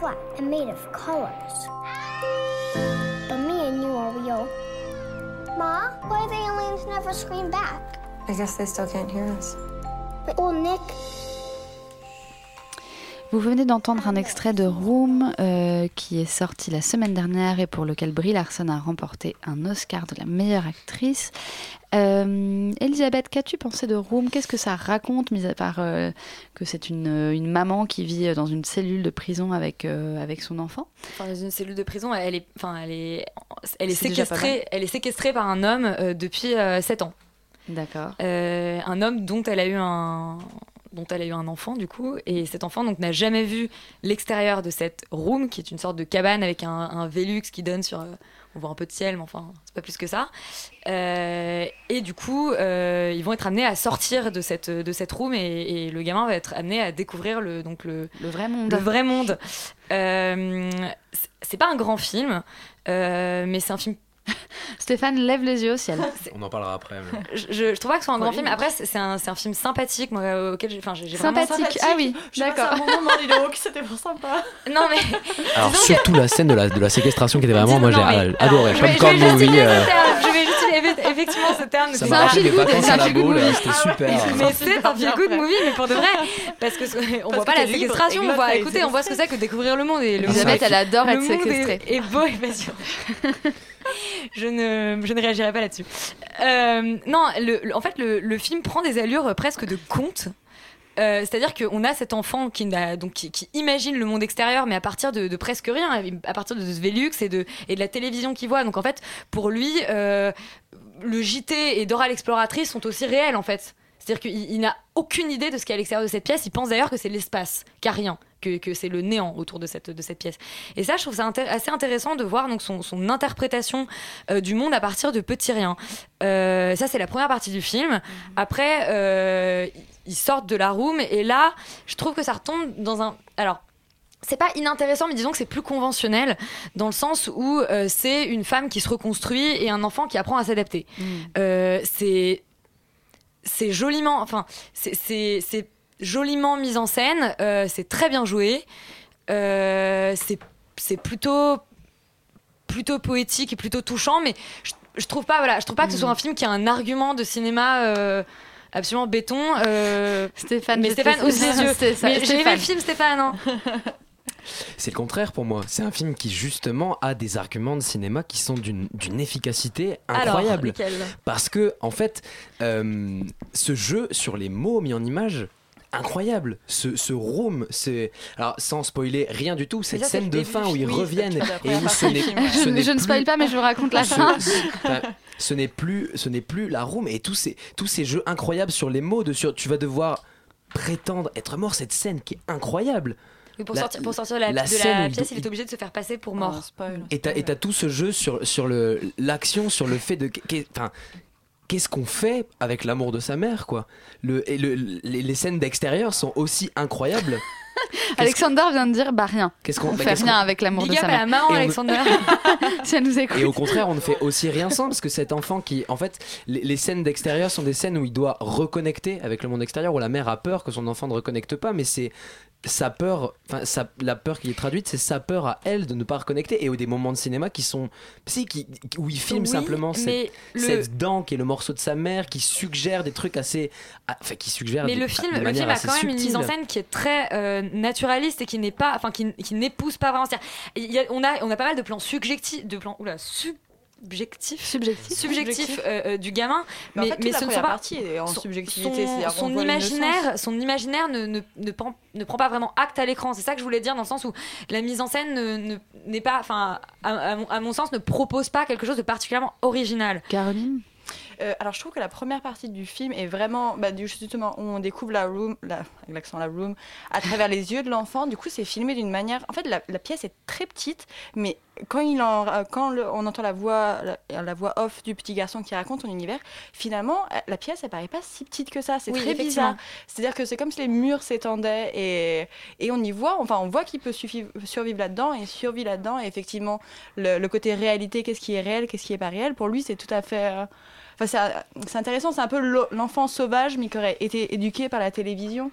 Flat and made of colors. But me and you are real. Ma, why do the aliens never scream back? I guess they still can't hear us. Oh, Nick, Vous venez d'entendre un extrait de Room euh, qui est sorti la semaine dernière et pour lequel Brie Larson a remporté un Oscar de la meilleure actrice. Euh, Elisabeth, qu'as-tu pensé de Room? Qu'est-ce que ça raconte, mis à part euh, que c'est une, une maman qui vit dans une cellule de prison avec, avec son enfant? Enfin, dans une cellule de prison, elle est, enfin, elle est, elle est séquestrée, elle est séquestrée par un homme depuis 7 ans. D'accord. Un homme dont elle a eu un dont elle a eu un enfant du coup. Et cet enfant donc n'a jamais vu l'extérieur de cette room qui est une sorte de cabane avec un, un Velux qui donne sur euh, on voit un peu de ciel mais enfin c'est pas plus que ça. Euh, et du coup euh, ils vont être amenés à sortir de cette de cette room et, et le gamin va être amené à découvrir le donc le, le vrai monde. le vrai monde. C'est- pas un grand film mais c'est un film Stéphane lève les yeux au ciel. On en parlera après. mais- je, je, je trouve pas que ce soit un grand Oui. film. Après, c'est c'est un, c'est un film sympathique, moi, euh, auquel j'ai, vraiment Sympathique. Ah oui, d'accord. un moment dans l'île que c'était pour sympa. Non mais. Alors disons que- surtout la scène de la, de la séquestration qui était vraiment, moi j'ai mais- euh, adoré. Je vais, Comme je vais comme juste movie. euh. Je vais juste utiliser effectivement ce terme. Ça C'est m'a un feel-good, vacances c'est un boule, movie. c'était Ah super. Mais c'est un feel good movie, mais pour de vrai. Parce que on voit pas que la séquestration, et on que voit, écoutez, on voit ce que c'est que découvrir le monde. Et le Elisabeth, elle adore être séquestrée. Est, est beau et passionnant. Je, ne, je ne réagirai pas là-dessus. Euh, non, en fait, le, film prend des allures presque de conte. Euh, C'est-à-dire qu'on a cet enfant qui, donc, qui, imagine le monde extérieur, mais à partir de, presque rien, à partir de ce Velux et de, la télévision qu'il voit. Donc en fait, pour lui, euh, le JT et Dora l'exploratrice sont aussi réels en fait. C'est-à-dire qu'il il n'a aucune idée de ce qu'il y a à l'extérieur de cette pièce. Il pense d'ailleurs que c'est l'espace, qu'il n'y a rien, que, que c'est le néant autour de cette, de cette pièce. Et ça, je trouve ça inté- assez intéressant de voir donc, son, son interprétation euh, du monde à partir de petits riens. Euh, ça, c'est la première partie du film. Après, euh, ils sortent de la room et là, je trouve que ça retombe dans un... Alors, c'est pas inintéressant, mais disons que c'est plus conventionnel dans le sens où euh, c'est une femme qui se reconstruit et un enfant qui apprend à s'adapter. Euh, c'est c'est joliment, enfin, c'est joliment mis en scène, euh, c'est très bien joué, euh, c'est c'est plutôt plutôt poétique et plutôt touchant, mais je, je trouve pas, voilà, je trouve pas que ce soit un film qui a un argument de cinéma. euh, Absolument béton. euh, Stéphane, mais Stéphane ose les yeux. j'ai aimé le film, Stéphane. hein. C'est le contraire pour moi. C'est un film qui justement a des arguments de cinéma qui sont d'une efficacité incroyable. Parce que en fait, euh, ce jeu sur les mots mis en image incroyable. Ce, ce room, c'est alors sans spoiler rien du tout, cette scène de fin où ils reviennent et où ce n'est Je ne plus- spoil pas, mais je vous raconte la ce- fin. enfin, ce n'est plus ce n'est plus la room et tous ces tous ces jeux incroyables sur les mots de sur tu vas devoir prétendre être mort cette scène qui est incroyable. Et pour, La- sortir, pour sortir de la, de la il pièce, il est obligé de se faire passer pour mort. et t'as et t'as tout ce jeu sur, sur le, l'action, sur le fait de. Enfin, qu'est-ce qu'on fait avec l'amour de sa mère, quoi? Le, et le, les, les scènes d'extérieur sont aussi incroyables. Alexander vient de dire bah rien. Qu'est-ce qu'on- on bah, fait rien qu'on- avec l'amour de sa mère. la on- Alexander. elle nous écoute. Et au contraire, on ne fait aussi rien sans, parce que cet enfant qui. En fait, les, les scènes d'extérieur sont des scènes où il doit reconnecter avec le monde extérieur, où la mère a peur que son enfant ne reconnecte pas, mais c'est. Sa peur, enfin sa- la peur qui est traduite, c'est sa peur à elle de ne pas reconnecter. Et au des moments de cinéma qui sont, si, qui, où il filme Oui, simplement cette, le- cette dent qui est le morceau de sa mère, qui suggère des trucs assez, ah, enfin qui suggère. Mais le film, le film a quand même une mise en scène qui est très euh, naturaliste et qui n'est pas, enfin qui, qui n'épouse pas vraiment. C'est-à-dire, il y a- on a, on a pas mal de plans subjectifs, de plans, oula, subjectifs, subjectifs, subjectifs euh, euh, du gamin. Mais en fait, toute la ce ne sont pas partie est en son- subjectivité, son- imaginaire, son imaginaire ne, ne, ne, prend, ne prend pas vraiment acte à l'écran. C'est ça que je voulais dire dans le sens où la mise en scène ne- ne- n'est pas, enfin, à, à mon- à mon sens, ne propose pas quelque chose de particulièrement original. Caroline? Euh, alors je trouve que la première partie du film est vraiment bah, justement où on découvre la room, la, avec l'accent la room, à travers les yeux de l'enfant. Du coup, c'est filmé d'une manière. En fait, la, la pièce est très petite, mais quand, il en, euh, quand le- on entend la voix, la, la voix off du petit garçon qui raconte son univers, finalement, euh, la pièce, elle paraît pas si petite que ça. C'est Oui, très bizarre. C'est-à-dire que c'est comme si les murs s'étendaient et, et on y voit, enfin, on voit qu'il peut survivre là-dedans et il survit là-dedans. Et effectivement, le, le côté réalité, qu'est-ce qui est réel, qu'est-ce qui est pas réel, pour lui, c'est tout à fait. euh, Enfin, c'est- c'est intéressant, c'est un peu l'enfant sauvage, mais qui aurait été éduqué par la télévision.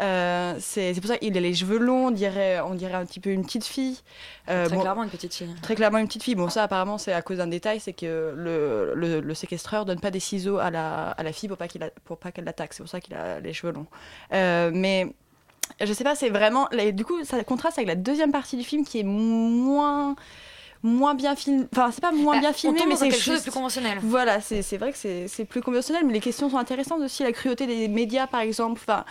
Euh, c'est pour ça qu'il a les cheveux longs, on dirait, on dirait un petit peu une petite fille. Euh, Très bon, clairement une petite fille. Très clairement une petite fille. Bon, ça, apparemment, c'est à cause d'un détail, c'est que le, le, le séquestreur donne pas des ciseaux à la, à la fille pour pas qu'il pour pas qu'elle l'attaque. C'est pour ça qu'il a les cheveux longs. Euh, mais je sais pas, c'est vraiment. Du coup, ça contraste avec la deuxième partie du film qui est moins moins bien filmé. Enfin, c'est pas moins Bah, bien on filmé, tombe mais c'est quelque chose de plus conventionnel. Voilà, c'est c'est vrai que c'est c'est plus conventionnel, mais les questions sont intéressantes aussi. La cruauté des médias, par exemple. Enfin,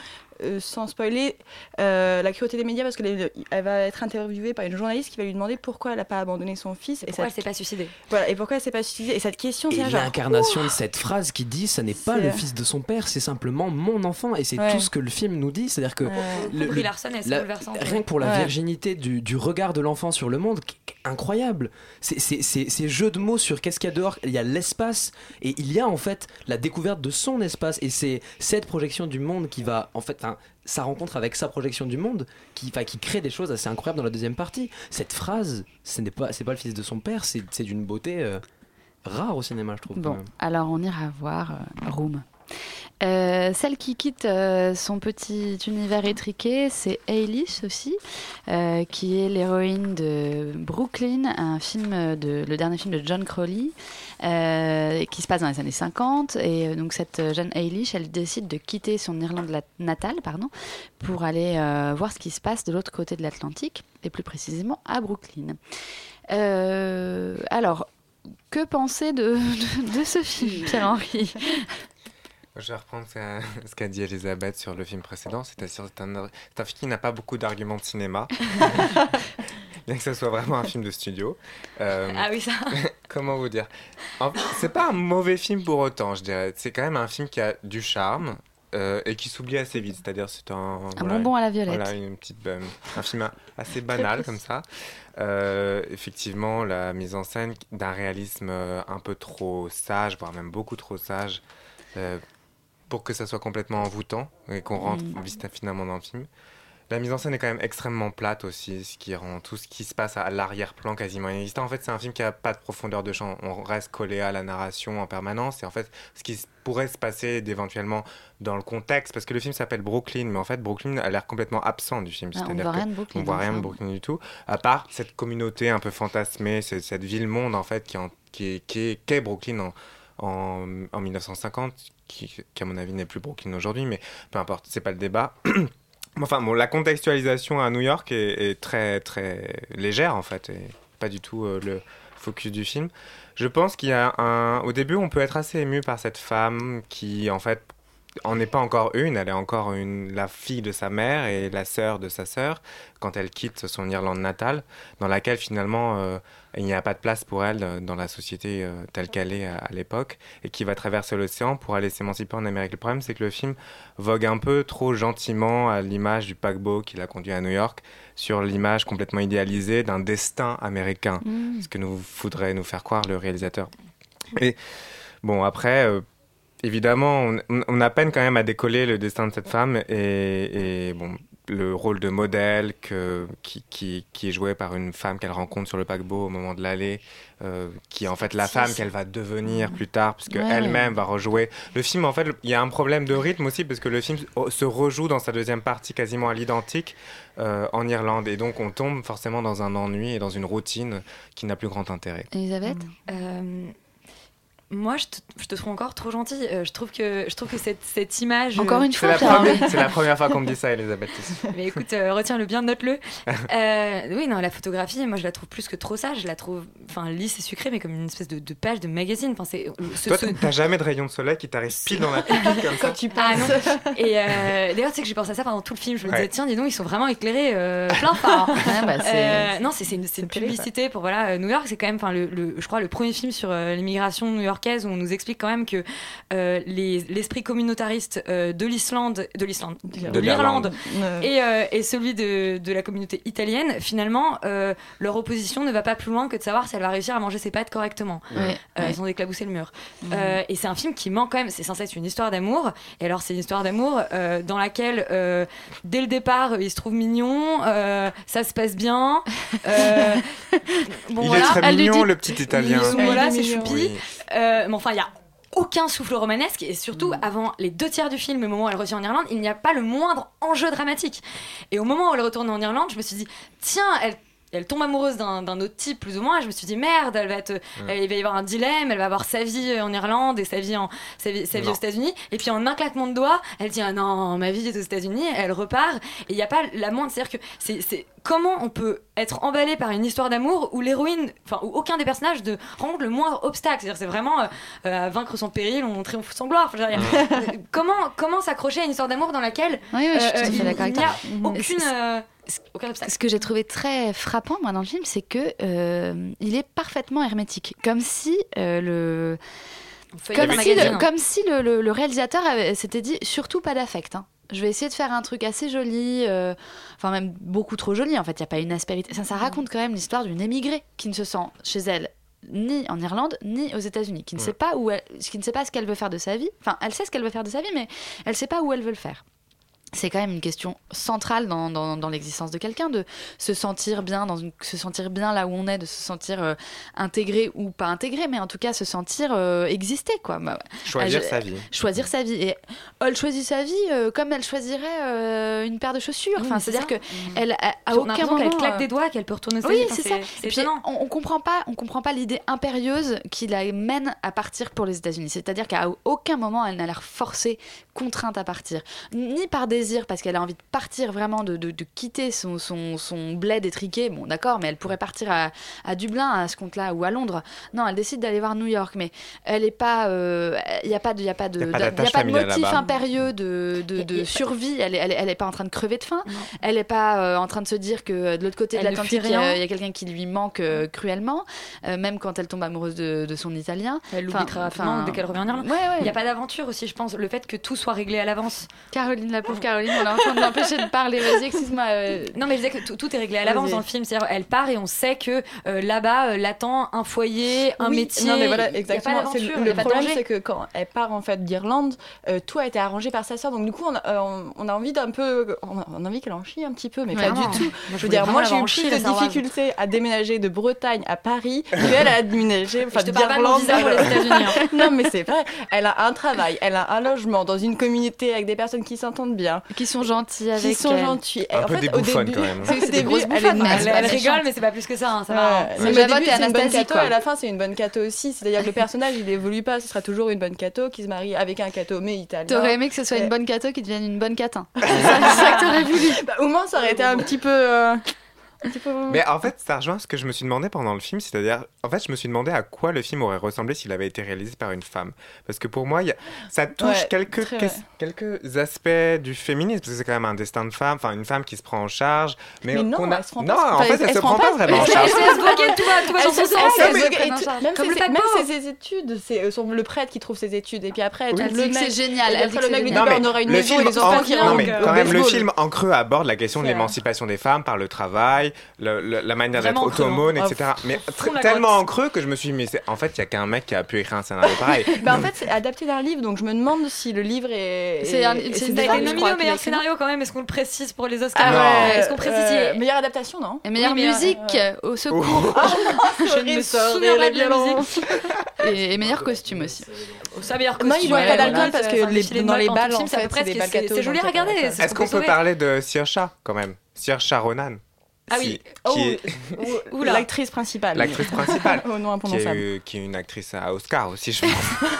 euh, sans spoiler, euh, la cruauté des médias, parce qu'elle elle va être interviewée par une journaliste qui va lui demander pourquoi elle n'a pas abandonné son fils. Pourquoi elle cette- s'est pas suicidée Voilà, et pourquoi elle s'est pas suicidée. Et cette question, Et c'est l'incarnation de cette phrase qui dit ça n'est pas le fils de son père, c'est simplement mon enfant. Et c'est Ouais. tout ce que le film nous dit. C'est-à-dire que. Ouais. le- le- elle, la- rien que pour la Ouais. virginité du, du regard de l'enfant sur le monde, incroyable. Ces jeux de mots sur qu'est-ce qu'il y a dehors, il y a l'espace et il y a en fait la découverte de son espace. Et c'est cette projection du monde qui va en fait. sa rencontre avec sa projection du monde qui, qui crée des choses assez incroyables dans la deuxième partie. Cette phrase, ce n'est pas, c'est pas le fils de son père, c'est d'une beauté euh, rare au cinéma, je trouve. Bon, alors on ira voir euh, Room. Euh, celle qui quitte euh, son petit univers étriqué, c'est Eilish aussi, euh, qui est l'héroïne de Brooklyn, un le dernier film de John Crowley, qui se passe dans les années 50. Et donc cette jeune Eilish, elle décide de quitter son Irlande la- natale, pardon, pour aller voir ce qui se passe de l'autre côté de l'Atlantique, et plus précisément à Brooklyn. Alors, que penser de ce film, Pierre-Henri? Je vais reprendre ce qu'a dit Elisabeth sur le film précédent, c'est-à-dire c'est un, film qui n'a pas beaucoup d'arguments de cinéma, bien que ce soit vraiment un film de studio. Euh, Ah oui, ça. comment vous dire? C'est pas un mauvais film pour autant, je dirais. C'est quand même un film qui a du charme. euh, et qui s'oublie assez vite, c'est-à-dire c'est un, Un bonbon à la violette. Voilà, une petite, euh, un film assez banal comme ça. Euh, effectivement, la mise en scène d'un réalisme un peu trop sage, voire même beaucoup trop sage, pour que ça soit complètement envoûtant et qu'on rentre Mm. vite finalement dans le film. La mise en scène est quand même extrêmement plate aussi, ce qui rend tout ce qui se passe à l'arrière-plan quasiment inexistant. En fait, c'est un film qui n'a pas de profondeur de champ. On reste collé à la narration en permanence. Et en fait, ce qui pourrait se passer éventuellement dans le contexte, parce que le film s'appelle Brooklyn, mais en fait, Brooklyn a l'air complètement absent du film. Ah, voit que rien de Brooklyn, On voit rien de. Brooklyn du tout, à part cette communauté un peu fantasmée, cette ville-monde en fait qui, en- qui est, qui est- qu'est Brooklyn en, en, en 1950, qui, à mon avis n'est plus Brooklyn aujourd'hui, mais peu importe, c'est pas le débat. Enfin bon, la contextualisation à New York est, très très légère en fait, et pas du tout euh, le focus du film. Je pense qu'il y a un. Au début, on peut être assez ému par cette femme qui en fait en n'est pas encore une, elle est encore une, la fille de sa mère et la sœur de sa sœur quand elle quitte son Irlande natale, dans laquelle finalement euh, il n'y a pas de place pour elle euh, dans la société euh, telle qu'elle est à, à l'époque, et qui va traverser l'océan pour aller s'émanciper en Amérique. Le problème, c'est que le film vogue un peu trop gentiment à l'image du paquebot qui l'a conduit à New York, sur l'image complètement idéalisée d'un destin américain, Mm. ce que nous voudrait nous faire croire le réalisateur. Et bon, après, euh, évidemment, on, on- on a peine quand même à décoller le destin de cette femme et, et, bon, le rôle de modèle que, qui, qui, qui est joué par une femme qu'elle rencontre sur le paquebot au moment de l'aller, euh, qui est en fait la femme qu'elle va devenir plus tard, puisque Ouais. elle-même va rejouer. Le film, en fait, il y a un problème de rythme aussi, parce que le film se rejoue dans sa deuxième partie quasiment à l'identique euh, en Irlande, et donc on tombe forcément dans un ennui et dans une routine qui n'a plus grand intérêt. Elisabeth? Euh, moi, je te, je te trouve encore trop gentille. Euh, je trouve que, je trouve que cette, cette image. Encore une C'est fois, la, Pierre. première- c'est la première fois qu'on me dit ça, Elisabeth. Mais écoute, euh, retiens-le bien, note-le. Euh, oui, non, la photographie, moi, je la trouve plus que trop sage. Je la trouve, enfin, lisse et sucrée, mais comme une espèce de, de page de magazine. Enfin, c'est. ce- Toi, ce- t'as jamais de rayon de soleil qui t'arrive pile dans la pupille comme ça tu Ah non. Et euh, d'ailleurs, tu sais que j'ai pensé à ça pendant tout le film. Je me disais, Ouais. tiens, dis donc, ils sont vraiment éclairés euh, plein phare. hein. Ouais, bah, c'est- Euh, non, c'est c'est une, c'est une publicité pour voilà euh, New York. C'est quand même, enfin, le, le- je crois, le premier film sur euh, l'immigration new-yorkaise où on nous explique quand même que euh, les- l'esprit communautariste euh, de l'Islande, de l'Islande, de l'Irlande Euh, et, euh, et celui de, de la communauté italienne, finalement, euh, leur opposition ne va pas plus loin que de savoir si elle va réussir à manger ses pâtes correctement. Ouais. Euh, Ouais. Ils ont éclaboussé le mur. Euh, et c'est un film qui manque quand même. C'est censé être une histoire d'amour. Et alors, c'est une histoire d'amour euh, dans laquelle, euh, dès le départ, il se trouve mignon, euh, ça se passe bien. Euh, bon, Il voilà. est très mignon, dit- le petit italien. Voilà, Il est c'est mignon. choupi. Oui. Euh, mais enfin, il y a aucun souffle romanesque et Mm. surtout avant les deux tiers du film, au moment où elle revient en Irlande, il n'y a pas le moindre enjeu dramatique. Et au moment où elle retourne en Irlande, je me suis dit, tiens, elle. Elle tombe amoureuse d'un d'un autre type, plus ou moins. Et je me suis dit, merde, elle va être, elle- il va y avoir un dilemme. Elle va avoir sa vie en Irlande et sa vie, en, sa vie, sa vie aux États-Unis. Et puis en un claquement de doigts, elle dit, ah non, ma vie est aux États-Unis. Elle repart. Et il n'y a pas la moindre. C'est-à-dire que c'est c'est- comment on peut être emballé par une histoire d'amour où l'héroïne, enfin, où aucun des personnages ne rencontre le moindre obstacle? C'est-à-dire, c'est vraiment euh, euh, à vaincre son péril, on triomphe sans gloire. Dire, comment, comment s'accrocher à une histoire d'amour dans laquelle Oui, oui, je suis euh, il- d'accord avec il n'y a aucune, euh, aucun obstacle. Ce que j'ai trouvé très frappant moi dans le film, c'est que euh, il est parfaitement hermétique, comme si euh, le comme si, le, magazine. comme si le, le- le réalisateur avait- s'était dit surtout pas d'affect. hein. Je vais essayer de faire un truc assez joli, euh, enfin même beaucoup trop joli. En fait, il n'y a pas une aspérité. Ça, ça raconte quand même l'histoire d'une émigrée qui ne se sent chez elle ni en Irlande ni aux États-Unis, qui ne sait pas où, elle- qui ne sait pas ce qu'elle veut faire de sa vie. Enfin, elle sait ce qu'elle veut faire de sa vie, mais elle ne sait pas où elle veut le faire. C'est quand même une question centrale dans, dans, dans l'existence de quelqu'un, de se sentir bien, dans une, se sentir bien là où on est, de se sentir euh, intégré ou pas intégré, mais en tout cas se sentir euh, exister, quoi. Bah, Choisir sa vie. Choisir sa vie. Et elle choisit sa vie euh, comme elle choisirait euh, une paire de chaussures. Oui, Enfin, c'est-à-dire que ça. elle, à, à On a aucun moment qu'elle claque des doigts, qu'elle peut retourner sa oui, vie. C'est ça. Et puis, on, on comprend pas, on comprend pas l'idée impérieuse qui la mène à partir pour les États-Unis. C'est-à-dire qu'à aucun moment elle n'a l'air forcée, contrainte à partir, ni par désir parce qu'elle a envie de partir vraiment, de, de- de quitter son, son, son bled étriqué. Bon, d'accord, mais elle pourrait partir à, à Dublin à ce compte-là ou à Londres. Non, elle décide d'aller voir New York, mais elle est pas, il n'y a pas de, y a pas de, Y a pas y a d'attache pas de familiale motif impérieux de, de, de survie. Elle est, elle, est, elle est pas en train de crever de faim. Elle est pas euh, en train de se dire que euh, de l'autre côté de Elle fuit l'Atlantique, il y a, quelqu'un qui lui manque euh, cruellement, euh, même quand elle tombe amoureuse de, de son Italien. Elle l'oublie Enfin, très rapidement enfin, dès qu'elle revient en Irlande. Ouais. Il n'y a pas d'aventure aussi, je pense. Le fait que tout soit réglé à l'avance. Caroline, la pauvre Caroline, on est en train de l'empêcher de parler. Vas-y, excuse-moi. euh, Non, mais je disais que tout, est réglé à l'avance dans le film. C'est-à-dire, elle part et on sait que euh, là-bas euh, l'attend un foyer, un Oui, métier. Non, mais voilà, Il y a pas exactement. C'est d'aventure, le il y a le pas problème, c'est que quand elle part en fait d'Irlande, euh, tout a été arrangé par sa sœur. Donc du coup, on a, euh, on- on a envie d'un peu, on a, on a envie qu'elle en chie un petit peu, mais pas du tout. Moi, je je veux dire, moi j'ai eu plus de difficultés à déménager de Bretagne à Paris qu'elle a déménagé, enfin pas d'Irlande. visa pour les États-Unis, hein. non, mais c'est vrai. Elle a un travail, elle a un logement dans une communauté avec des personnes qui s'entendent bien, qui sont gentilles avec qui sont elle. gentilles. Un En peu fait, des au bouffonnes, début- quand même. C'est- des début, grosses elle bouffonnes. Elle, pas elle méchante. rigole, mais c'est pas plus que ça. hein, ça va. Ouais. Mais Mais au début, est c'est une bonne cato, à la fin, c'est une bonne cato aussi. C'est-à-dire que le personnage, il évolue pas, ce sera toujours une bonne cato qui se marie avec un cato, mais italien. T'aurais aimé que ce soit une bonne cato qui devienne une bonne catin. C'est ça, c'est ça que t'aurais voulu. Bah, au moins, ça aurait été un petit peu. Mais en fait, ça rejoint ce que je me suis demandé pendant le film, c'est-à-dire, en fait, je me suis demandé à quoi le film aurait ressemblé s'il avait été réalisé par une femme. Parce que pour moi, y a- ça touche Ouais, quelques, quelques aspects du féminisme, parce que c'est quand même un destin de femme, enfin, une femme qui se prend en charge. Mais, Mais non, qu'on a- elle se prend non, pas. en fait, elle, se prend pas vraiment en elle- charge. elle- Elle Elle elle elle. Même ses- études, c'est euh, le prêtre qui trouve ses études. Et puis après, elle trouve Elle le dit que mec. c'est génial, elle après, dit le mec lui dit bah, on aura une maison des enfants en- qui non, mais quand même, le film en creux aborde la question de l'émancipation des femmes par le travail, le- le- la manière d'être creux, hein. etc. Mais tellement en creux que je me suis dit, mais en fait, il y a qu'un mec qui a pu écrire un scénario pareil. Bah, en fait, c'est adapté d'un livre, donc je me demande si le livre est. C'est je nominé au meilleur scénario quand même, est-ce qu'on le précise pour les Oscars Ah ouais, Est-ce qu'on précise euh, il- meilleure adaptation, non Et meilleure euh, musique au secours. Je ne me souviens pas de la musique. et, meilleur costume aussi. Au sa meilleur Non, costume. il boit ouais, pas d'alcool parce c'est- que dans les balles, le film, en c'est à peu fait, près c'est des c'est- joli à regarder. euh, Est-ce qu'on peut parler de Saoirse quand même? Saoirse Ronan Ah oui. Oh, est. L'actrice principale. l'actrice principale, Au nom qui est, qui est une actrice à Oscar aussi, je pense.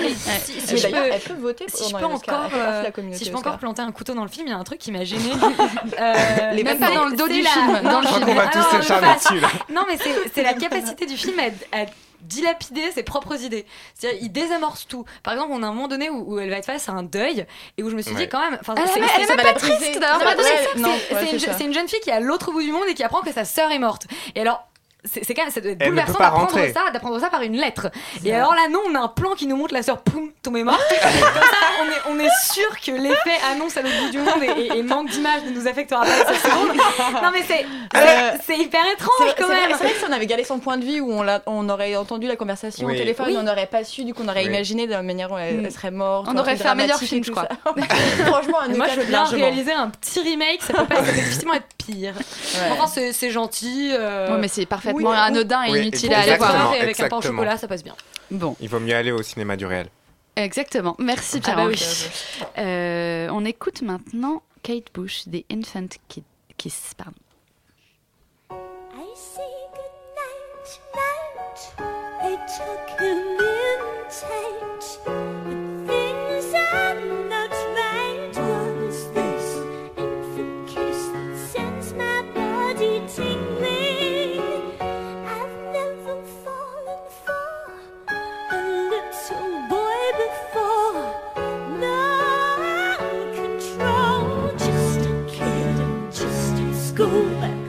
Mais si- si je peux- elle peut voter si je peux encore, euh, communauté si je peux encore planter un couteau dans le film, il y a un truc qui m'a gêné. Euh, Les Même pas dans le dos du la- film, dans le non, Je crois film. qu'on va tous non, mais s'écharner pas- dessus là. Non, mais c'est c'est la capacité du film à, à dilapider ses propres idées. C'est-à-dire, il désamorce tout. Par exemple, on a un moment donné où, où elle va être face à un deuil et où je me suis Ouais. dit quand même. enfin, Elle est c'est- c'est- elle est ça même va pas triste d'avoir c'est- c'est ouais, une c'est ça. c'est une jeune fille qui est à l'autre bout du monde et qui apprend que sa sœur est morte. Et alors. C'est c'est quand même ça doit être bouleversant d'apprendre ça, d'apprendre ça par une lettre. Et alors là, non, on a un plan qui nous montre la sœur poum tombée morte. Comme ça, on est, on est sûr que l'effet annonce à l'autre bout du monde et, et- et manque d'image ne nous affectera pas cette seconde. Non mais c'est Euh, hyper étrange quand c'est vrai- même. c'est vrai que si on avait gardé son point de vue où on, l'a- on aurait entendu la conversation Oui. au téléphone, Oui. on n'aurait pas su, du coup on aurait Oui. imaginé de la manière où elle, Mm. elle serait morte. On aurait fait un meilleur film, je crois. Franchement, un Moi, je veux bien largement. réaliser un petit remake, ça peut, pas, difficilement être pire. Ouais. Enfin, c'est c'est gentil. euh, Ouais, mais c'est parfaitement oui, anodin et inutile à aller exactement. voir. et avec un pain au exactement. chocolat, ça passe bien. Bon, Il vaut mieux aller au cinéma du réel. exactement. Merci Ah Pierre. bah Henry. oui. Euh, on écoute maintenant Kate Bush des Infant Ki- Kiss. Pardon. I say goodnight tonight. I took him in tight. School,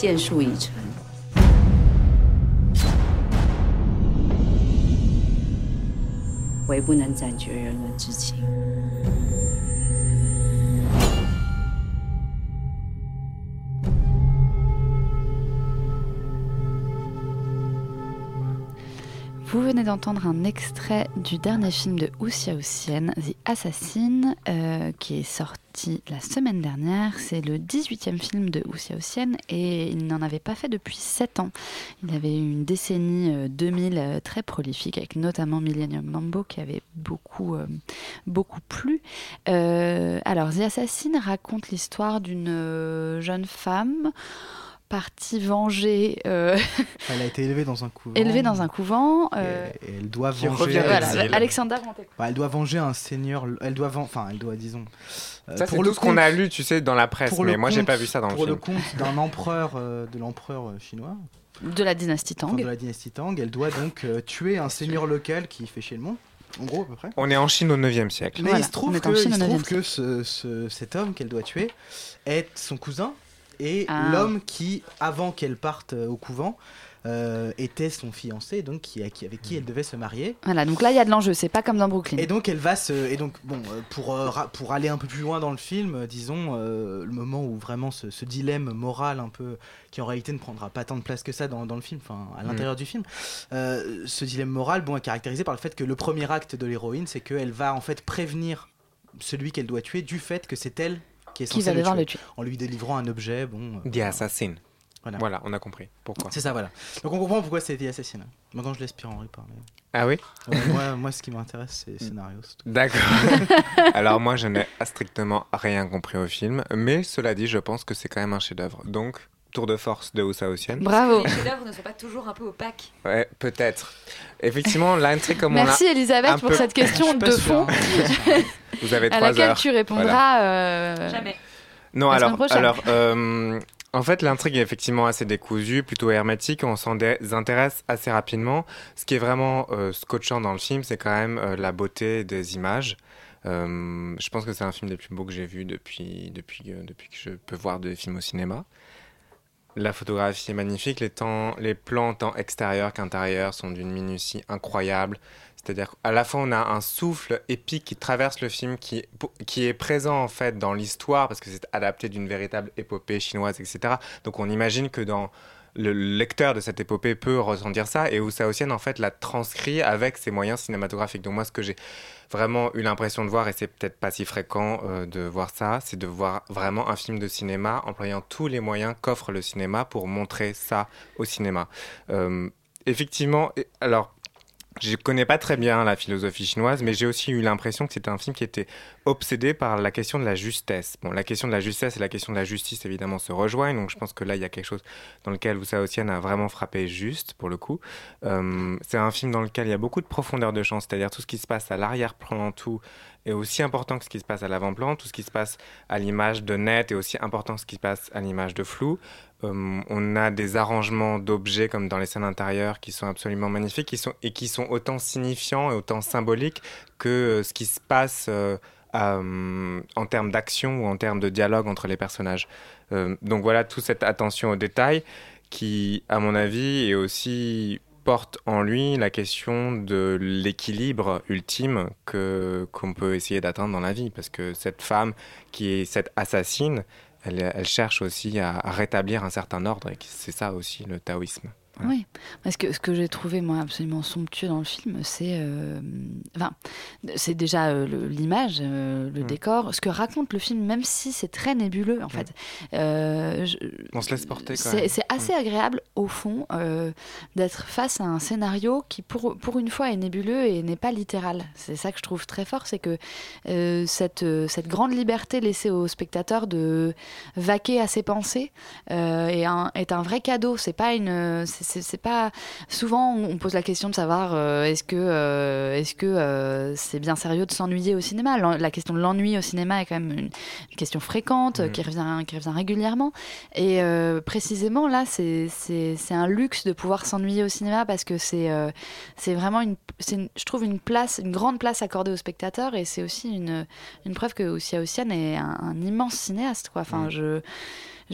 剑术已成。唯不能斩绝人伦之情。D'entendre un extrait du dernier film de Ousia Oussienne, The Assassin, euh, qui est sorti la semaine dernière. C'est le 18e film de Ousia Oussienne et il n'en avait pas fait depuis 7 ans. Il avait eu une décennie euh, 2000 euh, très prolifique avec notamment Millennium Mambo qui avait beaucoup, euh, beaucoup plu. Euh, alors, The Assassin raconte l'histoire d'une euh, jeune femme partie venger. euh, Elle a été élevée dans un couvent. élevée dans un couvent. euh, Et elle doit venger. Voilà. Alexandra. Bah, elle doit venger un seigneur. Elle doit, ven- enfin, elle doit, disons. euh, Ça, c'est pour tout le ce qu'on a lu, tu sais, dans la presse, pour mais le moi, j'ai pas vu ça dans le Pour film. le compte d'un empereur, euh, de l'empereur chinois. De la dynastie Tang. Enfin, de la dynastie Tang. Elle doit donc euh, tuer un seigneur local qui fait chier le monde. En gros, à peu près. On est en Chine au 9e siècle. Mais il se trouve, que, il se trouve que ce- ce- cet homme qu'elle doit tuer est son cousin et Ah. l'homme qui, avant qu'elle parte euh, au couvent, euh, était son fiancé, donc qui, avec qui elle devait se marier. Voilà, donc là il y a de l'enjeu, c'est pas comme dans Brooklyn. Et donc elle va se et donc bon euh, pour pour aller un peu plus loin dans le film, disons euh, le moment où vraiment ce, ce dilemme moral un peu qui en réalité ne prendra pas tant de place que ça dans, dans le film, enfin à l'intérieur Mm. du film, euh, ce dilemme moral bon est caractérisé par le fait que le premier acte de l'héroïne c'est qu'elle va en fait prévenir celui qu'elle doit tuer du fait que c'est elle qui est Qui va devoir le tuer. en lui délivrant un objet bon. euh, The Assassin. Voilà. Voilà, on a compris. Pourquoi C'est ça voilà. Donc on comprend pourquoi c'est The Assassin. Maintenant je laisse Pierre-Henri parler. Ah oui Ouais, moi, moi ce qui m'intéresse c'est le scénario. c'est tout. D'accord. Alors moi, je n'ai strictement rien compris au film, mais cela dit, je pense que c'est quand même un chef-d'œuvre. Donc, tour de force de Ousa Ossienne. Bravo. Les chefs-d'œuvre ne sont pas toujours un peu opaques. Ouais, peut-être. Effectivement, l'intrigue comme Merci on l'a Elisabeth pour peu- cette question de sûr, fond. Vous avez à trois laquelle heures. tu répondras Voilà. euh, Jamais. Non, la alors, alors euh, en fait, l'intrigue est effectivement assez décousue, plutôt hermétique. On s'en désintéresse assez rapidement. Ce qui est vraiment euh, scotchant dans le film, c'est quand même euh, la beauté des images. Euh, je pense que c'est un film des plus beaux que j'ai vu depuis, depuis, depuis que je peux voir des films au cinéma. La photographie est magnifique, les, plans tant extérieurs qu'intérieurs sont d'une minutie incroyable. C'est-à-dire qu'à la fois on a un souffle épique qui traverse le film, qui, est présent en fait dans l'histoire, parce que c'est adapté d'une véritable épopée chinoise, etc. Donc on imagine que dans le lecteur de cette épopée peut ressentir ça, et Ousa Ossienne en fait l'a transcrit avec ses moyens cinématographiques. Donc moi ce que j'ai vraiment eu l'impression de voir, et c'est peut-être pas si fréquent euh, de voir ça, c'est de voir vraiment un film de cinéma employant tous les moyens qu'offre le cinéma pour montrer ça au cinéma. Euh, effectivement, alors je connais pas très bien la philosophie chinoise, mais j'ai aussi eu l'impression que c'était un film qui était obsédé par la question de la justesse. Bon, la question de la justesse et la question de la justice, évidemment, se rejoignent. Donc, je pense que là, il y a quelque chose dans lequel Ousa Ossienne a vraiment frappé juste, pour le coup. Euh, c'est un film dans lequel il y a beaucoup de profondeur de champ, c'est-à-dire tout ce qui se passe à l'arrière-plan, tout est aussi important que ce qui se passe à l'avant-plan. Tout ce qui se passe à l'image de net est aussi important que ce qui se passe à l'image de flou. Euh, on a des arrangements d'objets comme dans les scènes intérieures qui sont absolument magnifiques qui sont, et qui sont autant signifiants et autant symboliques que euh, ce qui se passe euh, euh, en termes d'action ou en termes de dialogue entre les personnages. Donc voilà, toute cette attention aux détails qui, à mon avis, est aussi porte en lui la question de l'équilibre ultime que qu'on peut essayer d'atteindre dans la vie. Parce que cette femme qui est cette assassine elle, cherche aussi à, à rétablir un certain ordre et c'est ça aussi le taoïsme Oui, parce que ce que j'ai trouvé moi absolument somptueux dans le film, c'est euh, enfin, c'est déjà euh, l'image, euh, le décor, ce que raconte le film, même si c'est très nébuleux en fait. Je- on se laisse porter quand c'est assez agréable au fond d'être face à un scénario qui pour, pour une fois est nébuleux et n'est pas littéral. C'est ça que je trouve très fort, c'est que cette, cette grande liberté laissée au spectateur de vaquer à ses pensées est, un, est un vrai cadeau. C'est pas une, c'est- c'est pas souvent on pose la question de savoir euh, est-ce que euh, est-ce que euh, c'est bien sérieux de s'ennuyer au cinéma? La question de l'ennui au cinéma est quand même une, une question fréquente Mhm. qui revient qui revient régulièrement. Et précisément là, c'est c'est c'est un luxe de pouvoir s'ennuyer au cinéma parce que c'est c'est vraiment une, c'est une- je trouve une place, une grande place accordée aux spectateurs et c'est aussi une, une preuve que Ousia Ossian est un, un immense cinéaste. Quoi. Enfin, je, j'ai-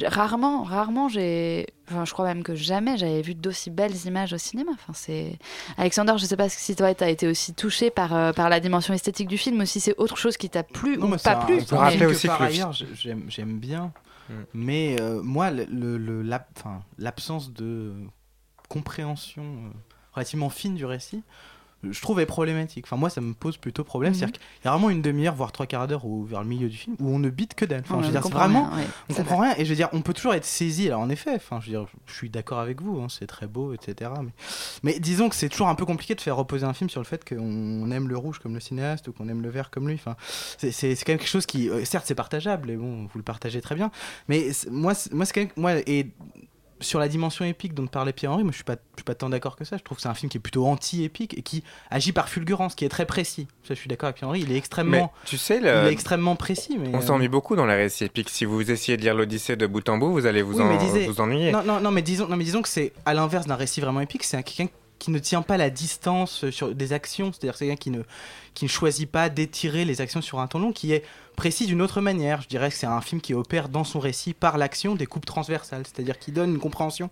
rarement, rarement, j'ai, enfin, je crois même que jamais j'avais vu d'aussi belles images au cinéma. Enfin, c'est Alexander, je sais pas si toi t'as été aussi touché par euh, par la dimension esthétique du film, ou si c'est autre chose qui t'a plu Non, ou mais pas plu. mais- rappelle aussi que par ailleurs, j'ai- j'aime j'aime bien, Mm. mais euh, moi, le, le- l'absence de compréhension euh, relativement fine du récit, je trouve est problématique. Enfin, moi, ça me pose plutôt problème. C'est-à-dire qu'il y a vraiment une demi-heure, voire trois quarts d'heure, ou vers le milieu du film, où on ne bite que dalle. Enfin, On je veux dire, vraiment, rien, ouais, on comprend rien. Et je veux dire, on peut toujours être saisi. Alors, en effet, enfin, je veux dire, je suis d'accord avec vous. hein, c'est très beau, etc. Mais, mais disons que c'est toujours un peu compliqué de faire reposer un film sur le fait qu'on aime le rouge comme le cinéaste ou qu'on aime le vert comme lui. Enfin, c'est quand même quelque chose qui, euh, certes, c'est partageable. Et bon, vous le partagez très bien. Mais moi, c'est- moi, c'est quand même, moi, et sur la dimension épique dont parlait Pierre-Henri, moi je suis pas, je suis pas tant d'accord que ça. Je trouve que c'est un film qui est plutôt anti-épique et qui agit par fulgurance, qui est très précis. Ça, je suis d'accord avec Pierre-Henri, il est extrêmement, Mais tu sais, il est extrêmement précis. Mais On euh, s'ennuie beaucoup dans les récits épiques. Si vous essayez de lire l'Odyssée de bout en bout, vous allez vous, oui, en- mais disais- vous ennuyer. Non, non, non, mais disons, non, mais disons que c'est à l'inverse d'un récit vraiment épique, c'est un- quelqu'un qui ne tient pas la distance euh, sur des actions, c'est-à-dire c'est quelqu'un qui ne, qui ne choisit pas d'étirer les actions sur un temps long, qui est précis d'une autre manière. Je dirais que c'est un film qui opère dans son récit par l'action des coupes transversales, c'est-à-dire qui donne une compréhension,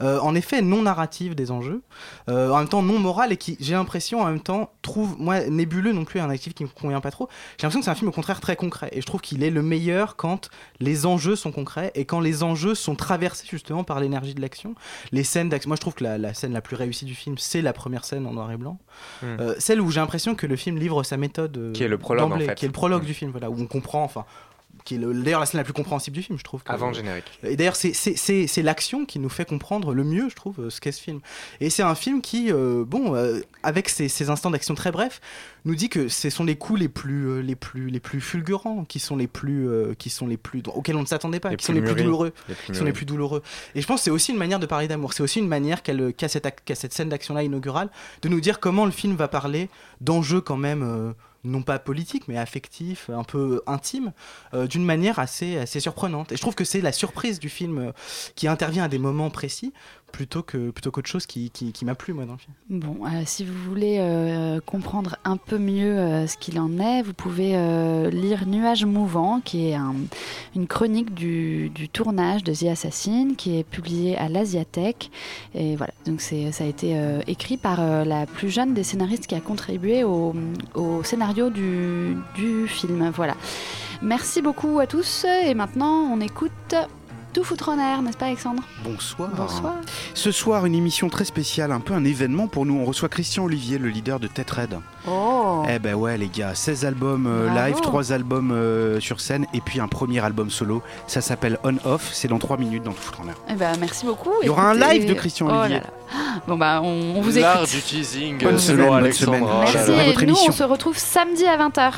euh, en effet, non narrative des enjeux, euh, en même temps non morale et qui, j'ai l'impression, en même temps, trouve, moi, nébuleux non plus, un actif qui me convient pas trop. J'ai l'impression que c'est un film au contraire très concret et je trouve qu'il est le meilleur quand les enjeux sont concrets et quand les enjeux sont traversés justement par l'énergie de l'action. Les scènes d'action, moi je trouve que la, la scène la plus réussie du film, c'est la première scène en noir et blanc. Hmm. Euh, celle où j'ai l'impression que le film livre sa méthode. Qui est le prologue, d'emblée, en fait. Qui est le prologue Hmm. du film, voilà, où on comprend, enfin, qui est le- d'ailleurs la scène la plus compréhensible du film, je trouve. Avant le générique. Et d'ailleurs, c'est- l'action qui nous fait comprendre le mieux, je trouve, euh, ce qu'est ce film. Et c'est un film qui, euh, bon, euh, avec ses, ses instants d'action très brefs, nous dit que ce sont les coups les plus, les plus, les plus fulgurants, qui sont les plus, euh, qui sont les plus, auxquels on ne s'attendait pas, Les qui sont les plus douloureux, Les plus qui sont les plus douloureux. Et je pense que c'est aussi une manière de parler d'amour. C'est aussi une manière qu'elle- qu'a cette, ac- qu'a cette scène d'action-là inaugurale de nous dire comment le film va parler d'enjeux quand même. Non pas politiques, mais affectifs, un peu intimes, euh, d'une manière assez, assez surprenante. Et je trouve que c'est la surprise du film euh, qui intervient à des moments précis, plutôt que plutôt qu'autre chose qui, qui, qui m'a plu, moi, dans le film. Bon, euh, si vous voulez euh, comprendre un peu mieux euh, ce qu'il en est, vous pouvez lire Nuages mouvants, qui est un- une chronique du, du tournage de The Assassin, qui est publiée à l'Asiatech. Et voilà, donc c'est, ça a été écrit par la plus jeune des scénaristes qui a contribué au, au scénario du, du film. Voilà. Merci beaucoup à tous. Et maintenant, on écoute Tout foutre en air, n'est-ce pas, Alexandre? Bonsoir. Bonsoir. Ce soir, une émission très spéciale, un peu un événement pour nous. On reçoit Christian Olivier, le leader de Tête Red. Oh Eh ben ouais, les gars, 16 albums euh, live, 3 albums euh, sur scène et puis un premier album solo. Ça s'appelle On Off, c'est dans 3 minutes dans Tout foutre en air. Eh ben, merci beaucoup. Il y aura un live de Christian Oh là Olivier. là. Bon bah on, on vous L'art écoute. du teasing Bonne euh, semaine, selon bonne Alexandra. semaine. Merci et nous on se retrouve samedi à 20h.